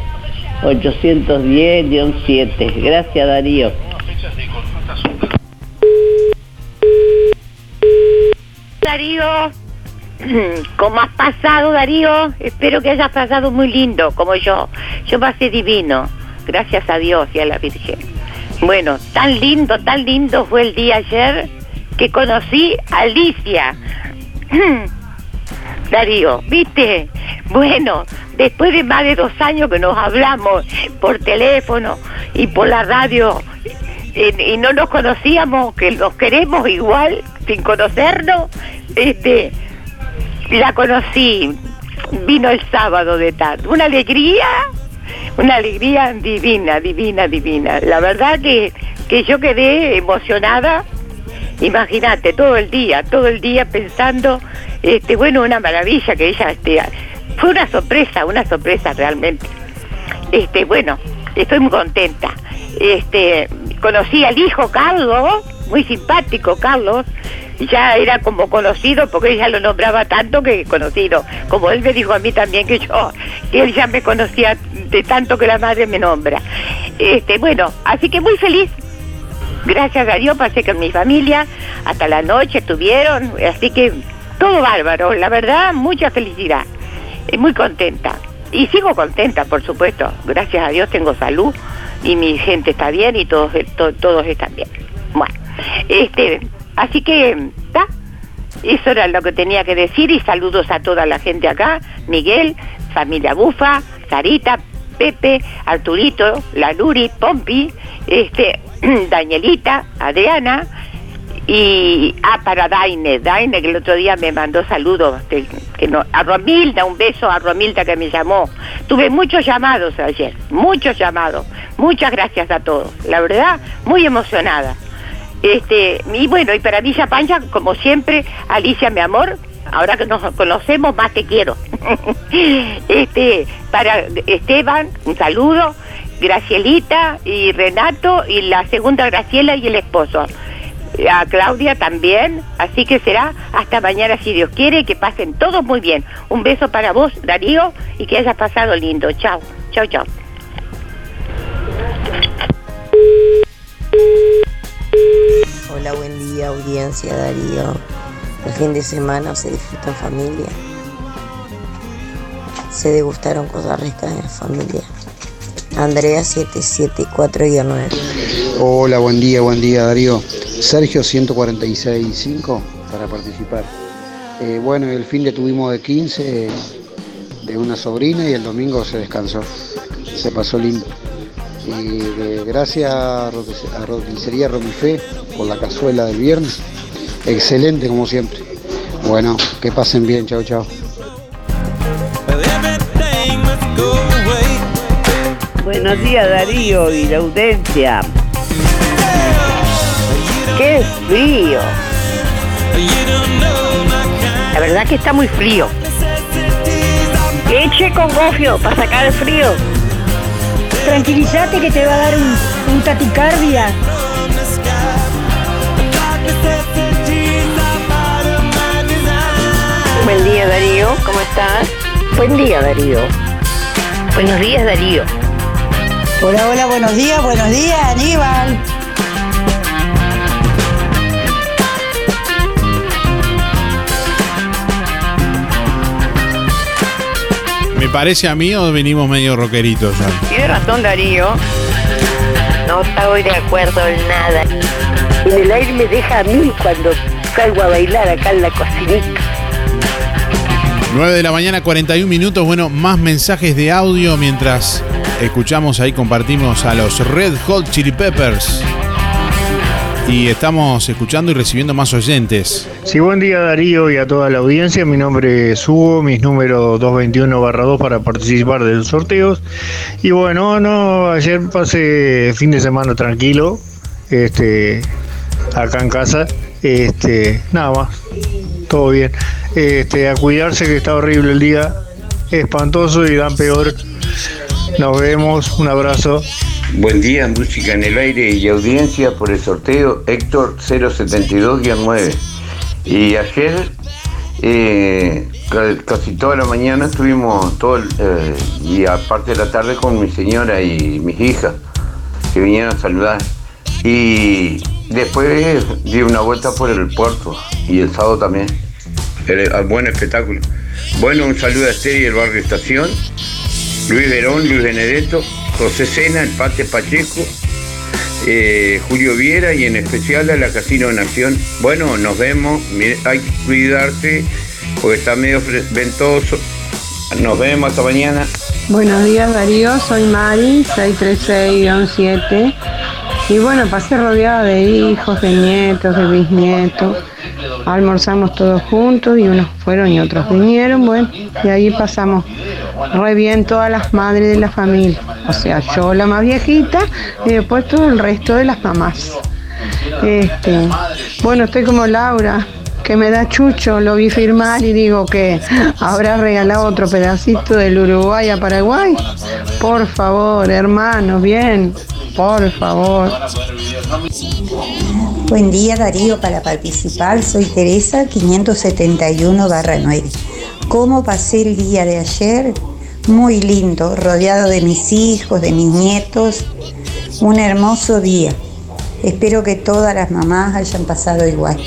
810-7. Gracias, Darío. Darío. [CLEARS THROAT] ¿Cómo has pasado, Darío? Espero que hayas pasado muy lindo, como yo. Yo pasé divino, gracias a Dios y a la Virgen. Bueno, tan lindo, tan lindo fue el día ayer que conocí a Alicia. [CLEARS THROAT] Darío, ¿viste? Bueno, después de más de dos años que nos hablamos por teléfono y por la radio y, no nos conocíamos, que nos queremos igual, sin conocernos, este, la conocí, vino el sábado de tarde. Una alegría, una alegría divina, divina, divina. La verdad que, que yo quedé emocionada, imagínate, todo el día, todo el día pensando, este, bueno, una maravilla que ella, este, fue una sorpresa, una sorpresa realmente. Este, bueno, estoy muy contenta. Este, conocí al hijo Carlos, muy simpático Carlos, ya era como conocido porque ella lo nombraba tanto que conocido. Como él me dijo a mí también que yo, que él ya me conocía de tanto que la madre me nombra. Este, bueno, así que muy feliz. Gracias a Dios pasé con mi familia, hasta la noche estuvieron, así que todo bárbaro, la verdad, mucha felicidad. Muy contenta. Y sigo contenta, por supuesto. Gracias a Dios tengo salud y mi gente está bien y todos, to- todos están bien. Bueno, este, así que, ¿está? Eso era lo que tenía que decir y saludos a toda la gente acá, Miguel, familia Bufa, Sarita, Pepe, Arturito, la Luri, Pompi, este, [CLEARS THROAT] Danielita, Adriana y ah para Daine, Daine que el otro día me mandó saludos, que, no, a Romilda, un beso a Romilda que me llamó. Tuve muchos llamados ayer, muchos llamados. Muchas gracias a todos. La verdad, muy emocionada. Este, y bueno, y para Villa Pancha, como siempre, Alicia, mi amor, ahora que nos conocemos, más te quiero. [LAUGHS] este, para Esteban, un saludo, Gracielita y Renato, y la segunda Graciela y el esposo. A Claudia también, así que será hasta mañana si Dios quiere, que pasen todos muy bien. Un beso para vos, Darío, y que hayas pasado lindo. Chao, chao, chao. Hola, buen día, audiencia Darío. El fin de semana se disfruta en familia. Se degustaron cosas ricas en familia. Andrea 774-9. Hola, buen día, buen día Darío. Sergio 146.5 para participar. Eh, bueno, el fin de tuvimos de 15 de una sobrina y el domingo se descansó. Se pasó lindo. Y eh, gracias a Roticería Romifé por la cazuela del viernes. Excelente como siempre. Bueno, que pasen bien, chao, chao. Buenos días Darío y la audiencia. ¡Qué frío! La verdad que está muy frío. Eche con gofio para sacar el frío. Tranquilízate que te va a dar un, un taticardia. Buen día Darío, ¿cómo estás? Buen día Darío. Buenos días Darío. Hola, hola, buenos días, buenos días, Aníbal. ¿Me parece a mí o venimos medio rockeritos ya? Tiene razón Darío. No estoy de acuerdo en nada. En el aire me deja a mí cuando salgo a bailar acá en la cocinita. 9 de la mañana, 41 minutos. Bueno, más mensajes de audio mientras escuchamos ahí, compartimos a los Red Hot Chili Peppers. Y estamos escuchando y recibiendo más oyentes. Sí, buen día Darío y a toda la audiencia. Mi nombre es Hugo, mis números 221-2 para participar de los sorteos. Y bueno, no, ayer pasé fin de semana tranquilo, este, acá en casa. Este, nada más, todo bien. Este, a cuidarse que está horrible el día, espantoso y dan peor. Nos vemos, un abrazo. Buen día, música en el aire y audiencia por el sorteo Héctor 072-9. Y ayer, eh, ca- casi toda la mañana estuvimos todo eh, y aparte de la tarde con mi señora y mis hijas que vinieron a saludar. Y después di una vuelta por el puerto y el sábado también. el- al buen espectáculo. Bueno, un saludo a Esther y el barrio Estación, Luis Verón, Luis Benedetto, José Sena, el Pate Pacheco, eh, Julio Viera y en especial a la Casino Nación. Bueno, nos vemos, hay que cuidarse porque está medio ventoso. Nos vemos hasta mañana. Buenos días Darío, soy Mari, 636-7 y bueno, pasé rodeada de hijos, de nietos, de bisnietos, almorzamos todos juntos y unos fueron y otros vinieron, bueno, y ahí pasamos re bien todas las madres de la familia, o sea, yo la más viejita y después todo el resto de las mamás. Este, bueno, estoy como Laura, que me da chucho, lo vi firmar y digo que habrá regalado otro pedacito del Uruguay a Paraguay. Por favor, hermanos, bien, por favor. Buen día Darío, para participar soy Teresa 571-9. ¿Cómo pasé el día de ayer? Muy lindo, rodeado de mis hijos, de mis nietos. Un hermoso día. Espero que todas las mamás hayan pasado igual.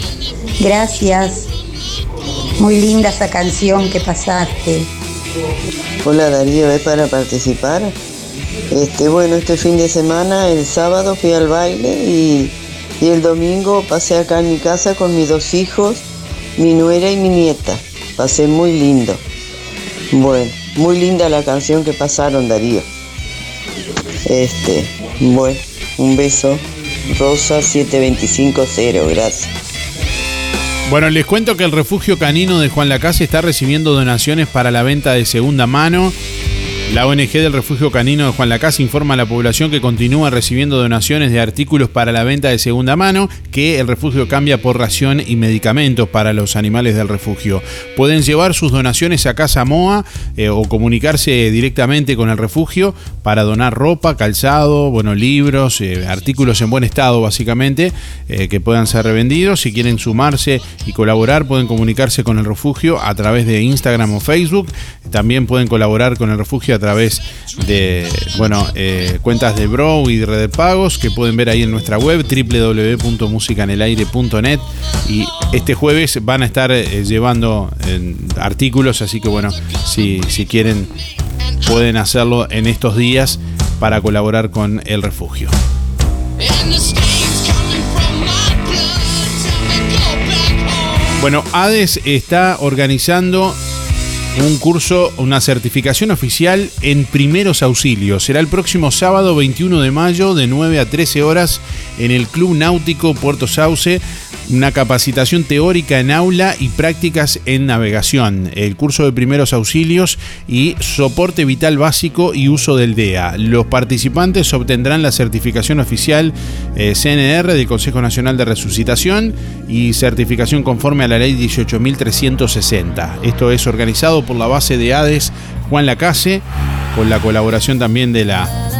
Gracias. Muy linda esa canción que pasaste. Hola Darío, ¿es para participar? Este, bueno, este fin de semana, el sábado fui al baile y, y el domingo pasé acá en mi casa con mis dos hijos, mi nuera y mi nieta. Pasé muy lindo. Bueno, muy linda la canción que pasaron, Darío. Este, bueno, un beso. Rosa 7250, gracias. Bueno, les cuento que el refugio canino de Juan Lacase está recibiendo donaciones para la venta de segunda mano. La ONG del Refugio Canino de Juan Lacase informa a la población que continúa recibiendo donaciones de artículos para la venta de segunda mano, que el refugio cambia por ración y medicamentos para los animales del refugio. Pueden llevar sus donaciones a Casa Moa eh, o comunicarse directamente con el refugio para donar ropa, calzado, bueno, libros, eh, artículos en buen estado básicamente, eh, que puedan ser revendidos. Si quieren sumarse y colaborar, pueden comunicarse con el refugio a través de Instagram o Facebook. También pueden colaborar con el refugio a través de bueno eh, cuentas de Bro y de red de pagos que pueden ver ahí en nuestra web www.musicanelaire.net y este jueves van a estar eh, llevando artículos así que bueno si, si quieren pueden hacerlo en estos días para colaborar con el refugio. Bueno, ADES está organizando un curso, una certificación oficial en primeros auxilios. Será el próximo sábado 21 de mayo de 9 a 13 horas en el Club Náutico Puerto Sauce. Una capacitación teórica en aula y prácticas en navegación. El curso de primeros auxilios y soporte vital básico y uso del DEA. Los participantes obtendrán la certificación oficial eh, CNR del Consejo Nacional de Resucitación y certificación conforme a la ley 18.360. Esto es organizado por la base de ADES Juan Lacase, con la colaboración también de la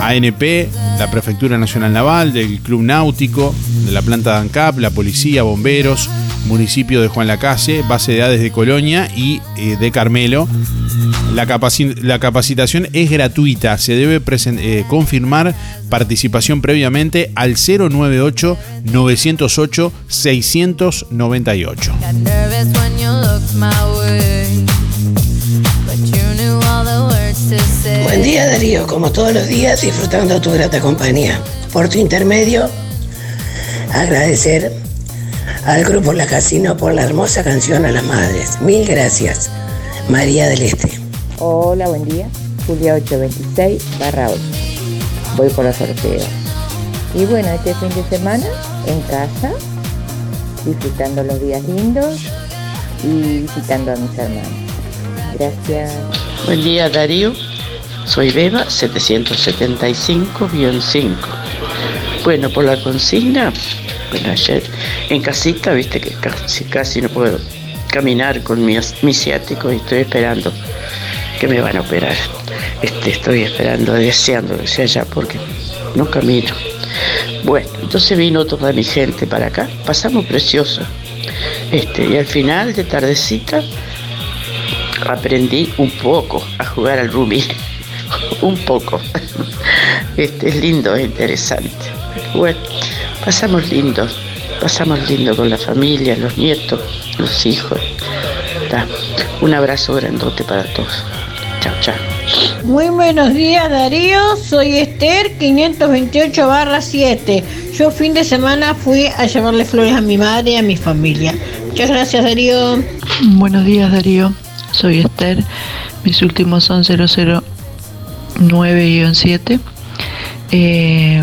ANP, la Prefectura Nacional Naval, del Club Náutico, de la planta de ANCAP, la Policía, Bomberos, municipio de Juan Lacase, base de edades de Colonia y eh, de Carmelo. La, capaci- la capacitación es gratuita, se debe eh, confirmar participación previamente al 098 Buen día Darío, como todos los días disfrutando tu grata compañía. Por tu intermedio, agradecer al grupo La Casino por la hermosa canción a las madres. Mil gracias. María del Este. Hola, buen día. Julia 826 barra 8. Voy por los sorteos. Y bueno, este fin de semana en casa, disfrutando los días lindos y visitando a mis hermanos. Gracias. Buen día Darío, soy Beba 775-5. Bueno, por la consigna, bueno, ayer en casita, viste que casi, casi no puedo caminar con mi, mi y estoy esperando que me van a operar. Este, estoy esperando, deseando que sea ya porque no camino. Bueno, entonces vino toda mi gente para acá, pasamos precioso. Este, y al final de tardecita aprendí un poco a jugar al rugby. [LAUGHS] un poco. Este es lindo, es interesante. Bueno, pasamos lindo. pasamos lindo con la familia, los nietos, los hijos. Ta. Un abrazo grandote para todos. Chao, chao. Muy buenos días Darío, soy Esther 528 barra 7. Yo fin de semana fui a llevarle flores a mi madre y a mi familia. Muchas gracias Darío. Buenos días Darío, soy Esther, mis últimos son 009-7. Eh,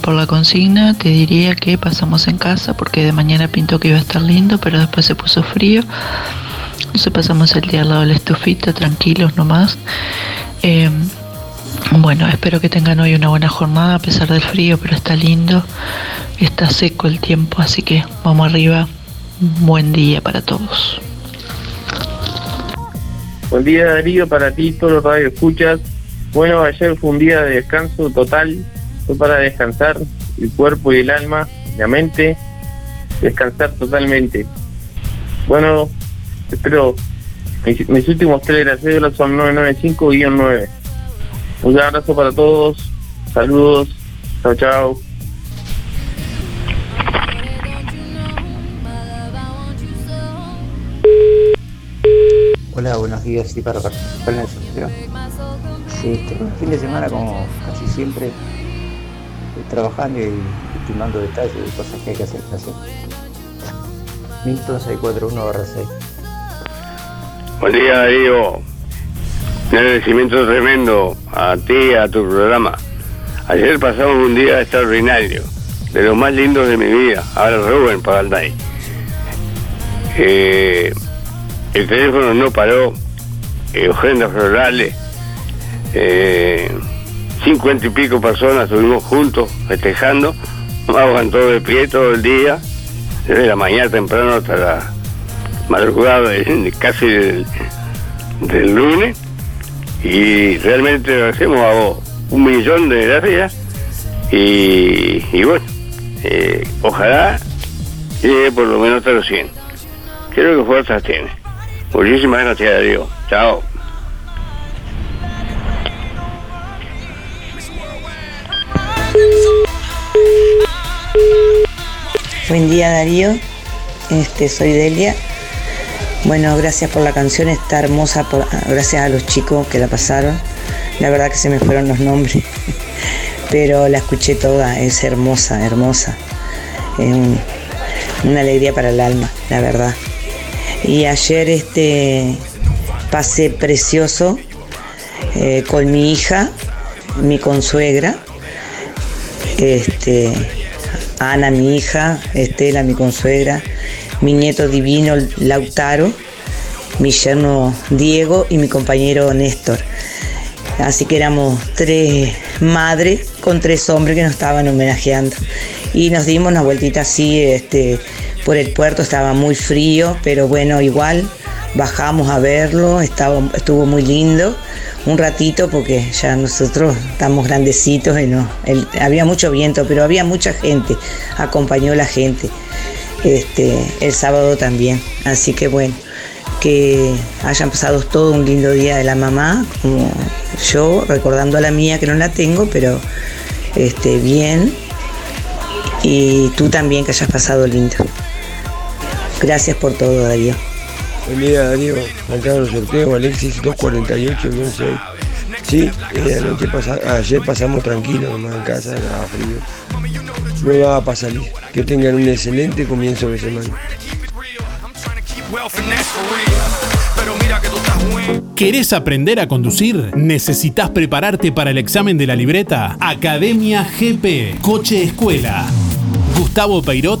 por la consigna te diría que pasamos en casa porque de mañana pintó que iba a estar lindo, pero después se puso frío. Entonces pasamos el día al lado de la estufita, tranquilos nomás. Eh, bueno, espero que tengan hoy una buena jornada a pesar del frío, pero está lindo, está seco el tiempo, así que vamos arriba. Buen día para todos. Buen día Darío, para ti, todos los radio escuchas. Bueno, ayer fue un día de descanso total, fue para descansar el cuerpo y el alma, la mente, descansar totalmente. Bueno, espero, mis, últimos tres de la cédula son 995-9. Un abrazo para todos, saludos, chao chao. Hola, buenos días. Sí, para participar en el sorteo. Sí, este fin de semana como casi siempre eh, trabajando y ultimando detalles de cosas que hay que hacer. hacer. Milton 641 barra 6. Buen día, Darío. Un agradecimiento tremendo a ti, a tu programa. Ayer pasamos un día extraordinario, de los más lindos de mi vida. Ahora Rubén Pagalday. Eh, el teléfono no paró, eh, ofrendas florales, eh, cincuenta y pico personas estuvimos juntos festejando, aguantó de pie todo el día, desde la mañana temprano hasta la madrugada de- casi del, lunes y realmente le hacemos a vos un millón de gracias y, y bueno, eh, ojalá llegue por lo menos hasta los 100. Creo que fuerzas tiene. Muchísimas gracias a Dios. Chao. Buen día Darío, este, soy Delia. Bueno, gracias por la canción, está hermosa, por- gracias a los chicos que la pasaron. La verdad que se me fueron los nombres, [LAUGHS] pero la escuché toda, es hermosa, hermosa. Es un- una alegría para el alma, la verdad. Y ayer este, pasé precioso eh, con mi hija, mi consuegra, este, Ana, mi hija, Estela, mi consuegra, mi nieto divino, Lautaro, mi yerno Diego y mi compañero Néstor. Así que éramos tres madres con tres hombres que nos estaban homenajeando. Y nos dimos una vueltita así este, por el puerto, estaba muy frío, pero bueno, igual bajamos a verlo, estuvo muy lindo. Un ratito porque ya nosotros estamos grandecitos y no, había mucho viento, pero había mucha gente, acompañó la gente este, el sábado también. Así que bueno, que hayan pasado todo un lindo día de la mamá, como yo, recordando a la mía que no la tengo, pero este, bien. Y tú también que hayas pasado lindo. Gracias por todo, Darío. Buen día Darío, acá en el sorteo Alexis 248-6. Sí, eh, anoche pasa- ayer pasamos tranquilos nomás en casa, nada frío. No va para salir. Que tengan un excelente comienzo de semana. ¿Querés aprender a conducir? ¿Necesitas prepararte para el examen de la libreta? Academia GP, Coche Escuela. Gustavo Peirot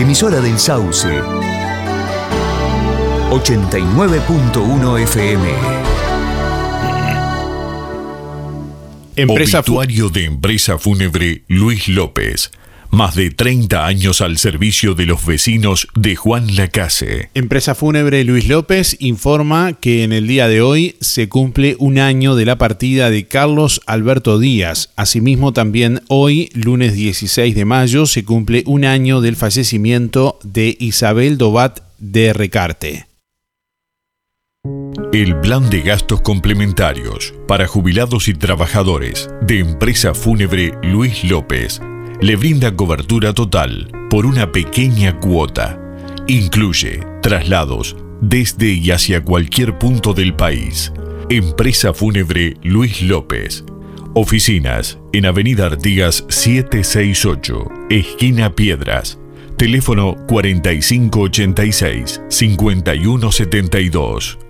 Emisora del Sauce. 89.1 FM. Empresa Obituario de Empresa Fúnebre Luis López. Más de 30 años al servicio de los vecinos de Juan Lacase. Empresa Fúnebre Luis López informa que en el día de hoy se cumple un año de la partida de Carlos Alberto Díaz. Asimismo, también hoy, lunes 16 de mayo, se cumple un año del fallecimiento de Isabel Dobat de Recarte. El plan de gastos complementarios para jubilados y trabajadores de Empresa Fúnebre Luis López le brinda cobertura total por una pequeña cuota. Incluye traslados desde y hacia cualquier punto del país. Empresa Fúnebre Luis López. Oficinas en Avenida Artigas 768, esquina Piedras. Teléfono 4586-5172.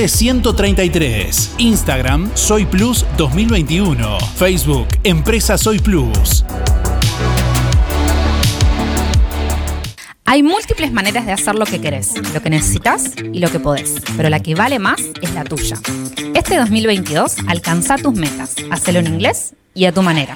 133. Instagram Soy Plus 2021. Facebook Empresa Soy Plus. Hay múltiples maneras de hacer lo que querés, lo que necesitas y lo que podés, pero la que vale más es la tuya. Este 2022 alcanza tus metas. Hacelo en inglés y a tu manera.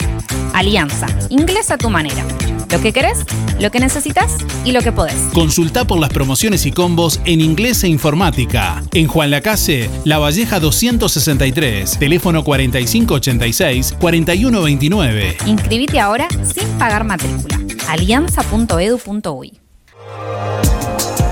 Alianza, inglés a tu manera. Lo que querés, lo que necesitas y lo que podés. Consulta por las promociones y combos en inglés e informática. En Juan Lacase, La Valleja 263, teléfono 4586-4129. Inscribite ahora sin pagar matrícula. alianza.edu.uy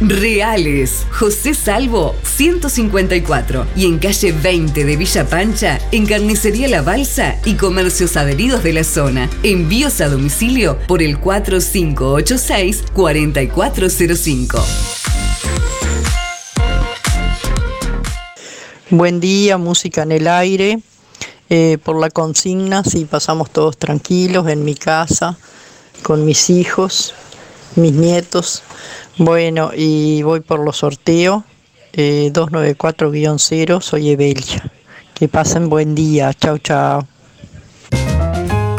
Reales. José Salvo 154 y en calle 20 de Villa Pancha, en Carnicería La Balsa y comercios adheridos de la zona. Envíos a domicilio por el 4586 4405. Buen día, música en el aire. Eh, por la consigna, sí, pasamos todos tranquilos en mi casa, con mis hijos, mis nietos. Bueno, y voy por los sorteos. eh, 294-0, soy Evelia. Que pasen buen día. Chao, chao.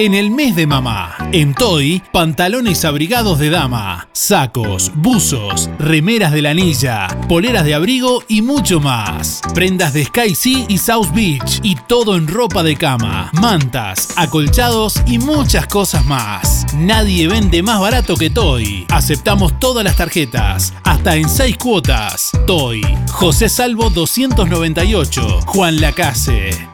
En el mes de mamá, en Toy, pantalones abrigados de dama, sacos, buzos, remeras de lanilla, poleras de abrigo y mucho más. Prendas de Sky Sea y South Beach y todo en ropa de cama, mantas, acolchados y muchas cosas más. Nadie vende más barato que Toy. Aceptamos todas las tarjetas, hasta en 6 cuotas. Toy, José Salvo 298, Juan Lacase.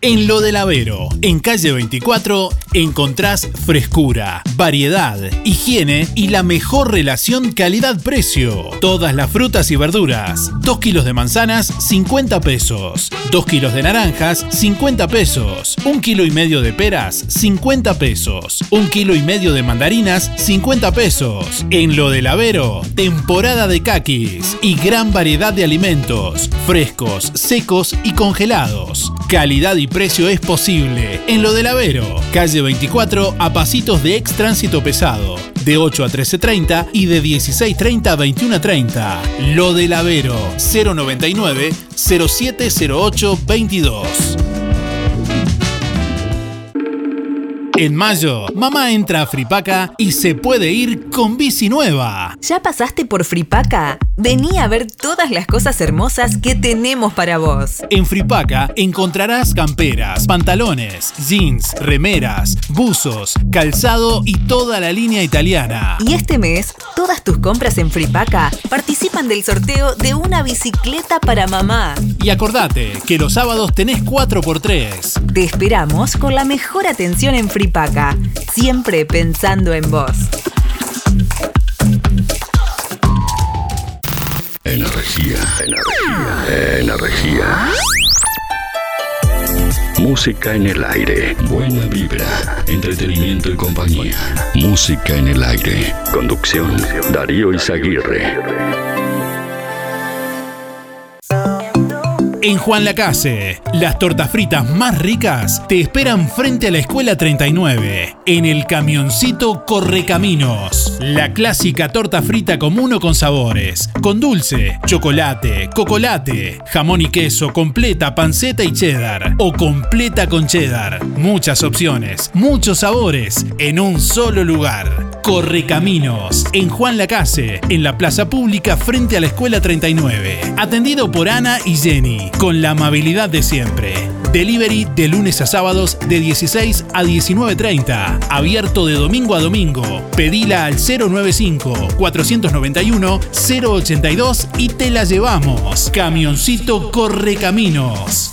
En Lo del Avero, en calle 24, encontrás frescura, variedad, higiene y la mejor relación calidad-precio. Todas las frutas y verduras. 2 kilos de manzanas, 50 pesos. 2 kilos de naranjas, 50 pesos. 1 kilo y medio de peras, 50 pesos. 1 kilo y medio de mandarinas, 50 pesos. En Lo del Avero, temporada de caquis y gran variedad de alimentos, frescos, secos y congelados. Calidad y precio es posible. En lo del Avero, calle 24 a pasitos de ex tránsito pesado, de 8 a 13.30 y de 16.30 a 21.30. Lo del Avero, 099 0708 22. En mayo, mamá entra a Fripaca y se puede ir con bici nueva. ¿Ya pasaste por Fripaca? Vení a ver todas las cosas hermosas que tenemos para vos. En Fripaca encontrarás camperas, pantalones, jeans, remeras, buzos, calzado y toda la línea italiana. Y este mes, todas tus compras en Fripaca participan del sorteo de una bicicleta para mamá. Y acordate que los sábados tenés 4x3. Te esperamos con la mejor atención en Fripaca, siempre pensando en vos. Energía, energía, energía. Música en el aire. Buena vibra. Entretenimiento y compañía. Música en el aire. Conducción. Darío Izaguirre. En Juan Lacase, las tortas fritas más ricas te esperan frente a la Escuela 39, en el camioncito Correcaminos. La clásica torta frita común o con sabores, con dulce, chocolate, cocolate, jamón y queso, completa, panceta y cheddar, o completa con cheddar. Muchas opciones, muchos sabores, en un solo lugar. Correcaminos, en Juan Lacase, en la plaza pública frente a la Escuela 39. Atendido por Ana y Jenny, con la amabilidad de siempre. Delivery de lunes a sábados de 16 a 19.30. Abierto de domingo a domingo. Pedila al 095-491-082 y te la llevamos. Camioncito Correcaminos.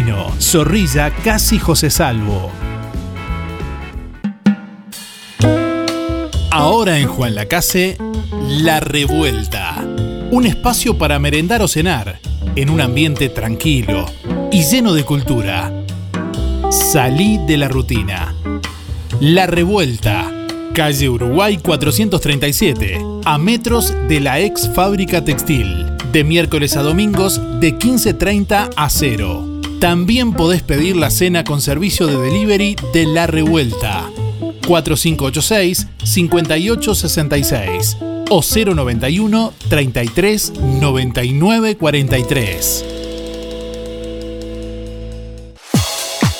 Zorrilla Casi José Salvo. Ahora en Juan Lacase, La Revuelta. Un espacio para merendar o cenar, en un ambiente tranquilo y lleno de cultura. Salí de la rutina. La Revuelta. Calle Uruguay 437, a metros de la ex fábrica textil. De miércoles a domingos de 15.30 a 0. También podés pedir la cena con servicio de delivery de La Revuelta. 4586-5866 o 091 33 99 43.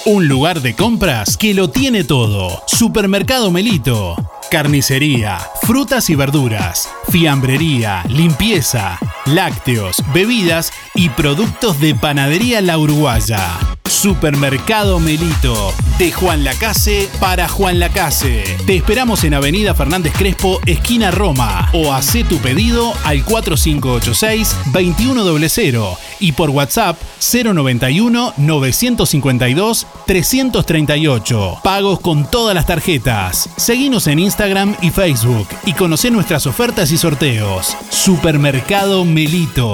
Un lugar de compras que lo tiene todo. Supermercado Melito. Carnicería, frutas y verduras, fiambrería, limpieza, lácteos, bebidas y productos de panadería La Uruguaya. Supermercado Melito, de Juan Lacase para Juan Lacase. Te esperamos en Avenida Fernández Crespo, esquina Roma, o haz tu pedido al 4586-2100 y por WhatsApp 091-952-338. Pagos con todas las tarjetas. Seguinos en Instagram y Facebook y conoce nuestras ofertas y sorteos. Supermercado Melito.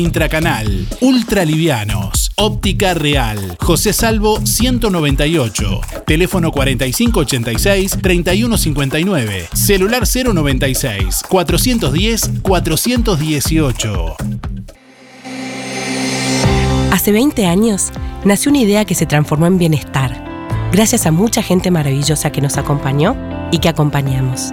intracanal, ultralivianos, óptica real, José Salvo 198, teléfono 4586-3159, celular 096 410 418. Hace 20 años nació una idea que se transformó en bienestar, gracias a mucha gente maravillosa que nos acompañó y que acompañamos.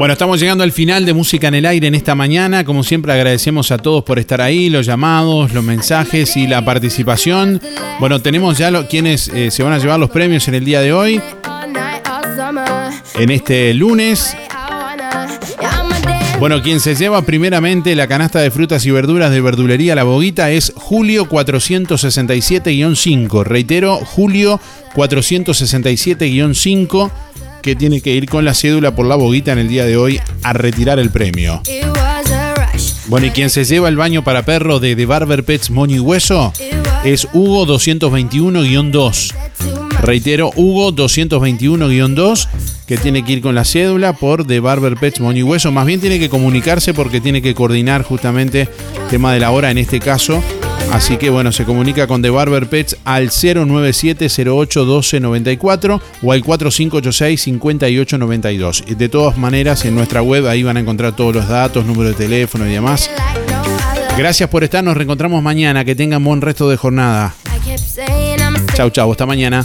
Bueno, estamos llegando al final de Música en el Aire en esta mañana. Como siempre agradecemos a todos por estar ahí, los llamados, los mensajes y la participación. Bueno, tenemos ya quienes eh, se van a llevar los premios en el día de hoy. En este lunes. Bueno, quien se lleva primeramente la canasta de frutas y verduras de verdulería La Boguita es Julio 467-5. Reitero, Julio 467-5 que tiene que ir con la cédula por la boguita en el día de hoy a retirar el premio. Bueno, y quien se lleva el baño para perro de The Barber Pets Moño y Hueso es Hugo 221-2. Reitero, Hugo 221-2, que tiene que ir con la cédula por The Barber Pets Moño y Hueso. Más bien tiene que comunicarse porque tiene que coordinar justamente tema de la hora en este caso. Así que bueno, se comunica con The Barber Pets al 097-08-1294 o al 4586-5892. De todas maneras, en nuestra web ahí van a encontrar todos los datos, número de teléfono y demás. Gracias por estar, nos reencontramos mañana. Que tengan buen resto de jornada. Chau, chau, hasta mañana.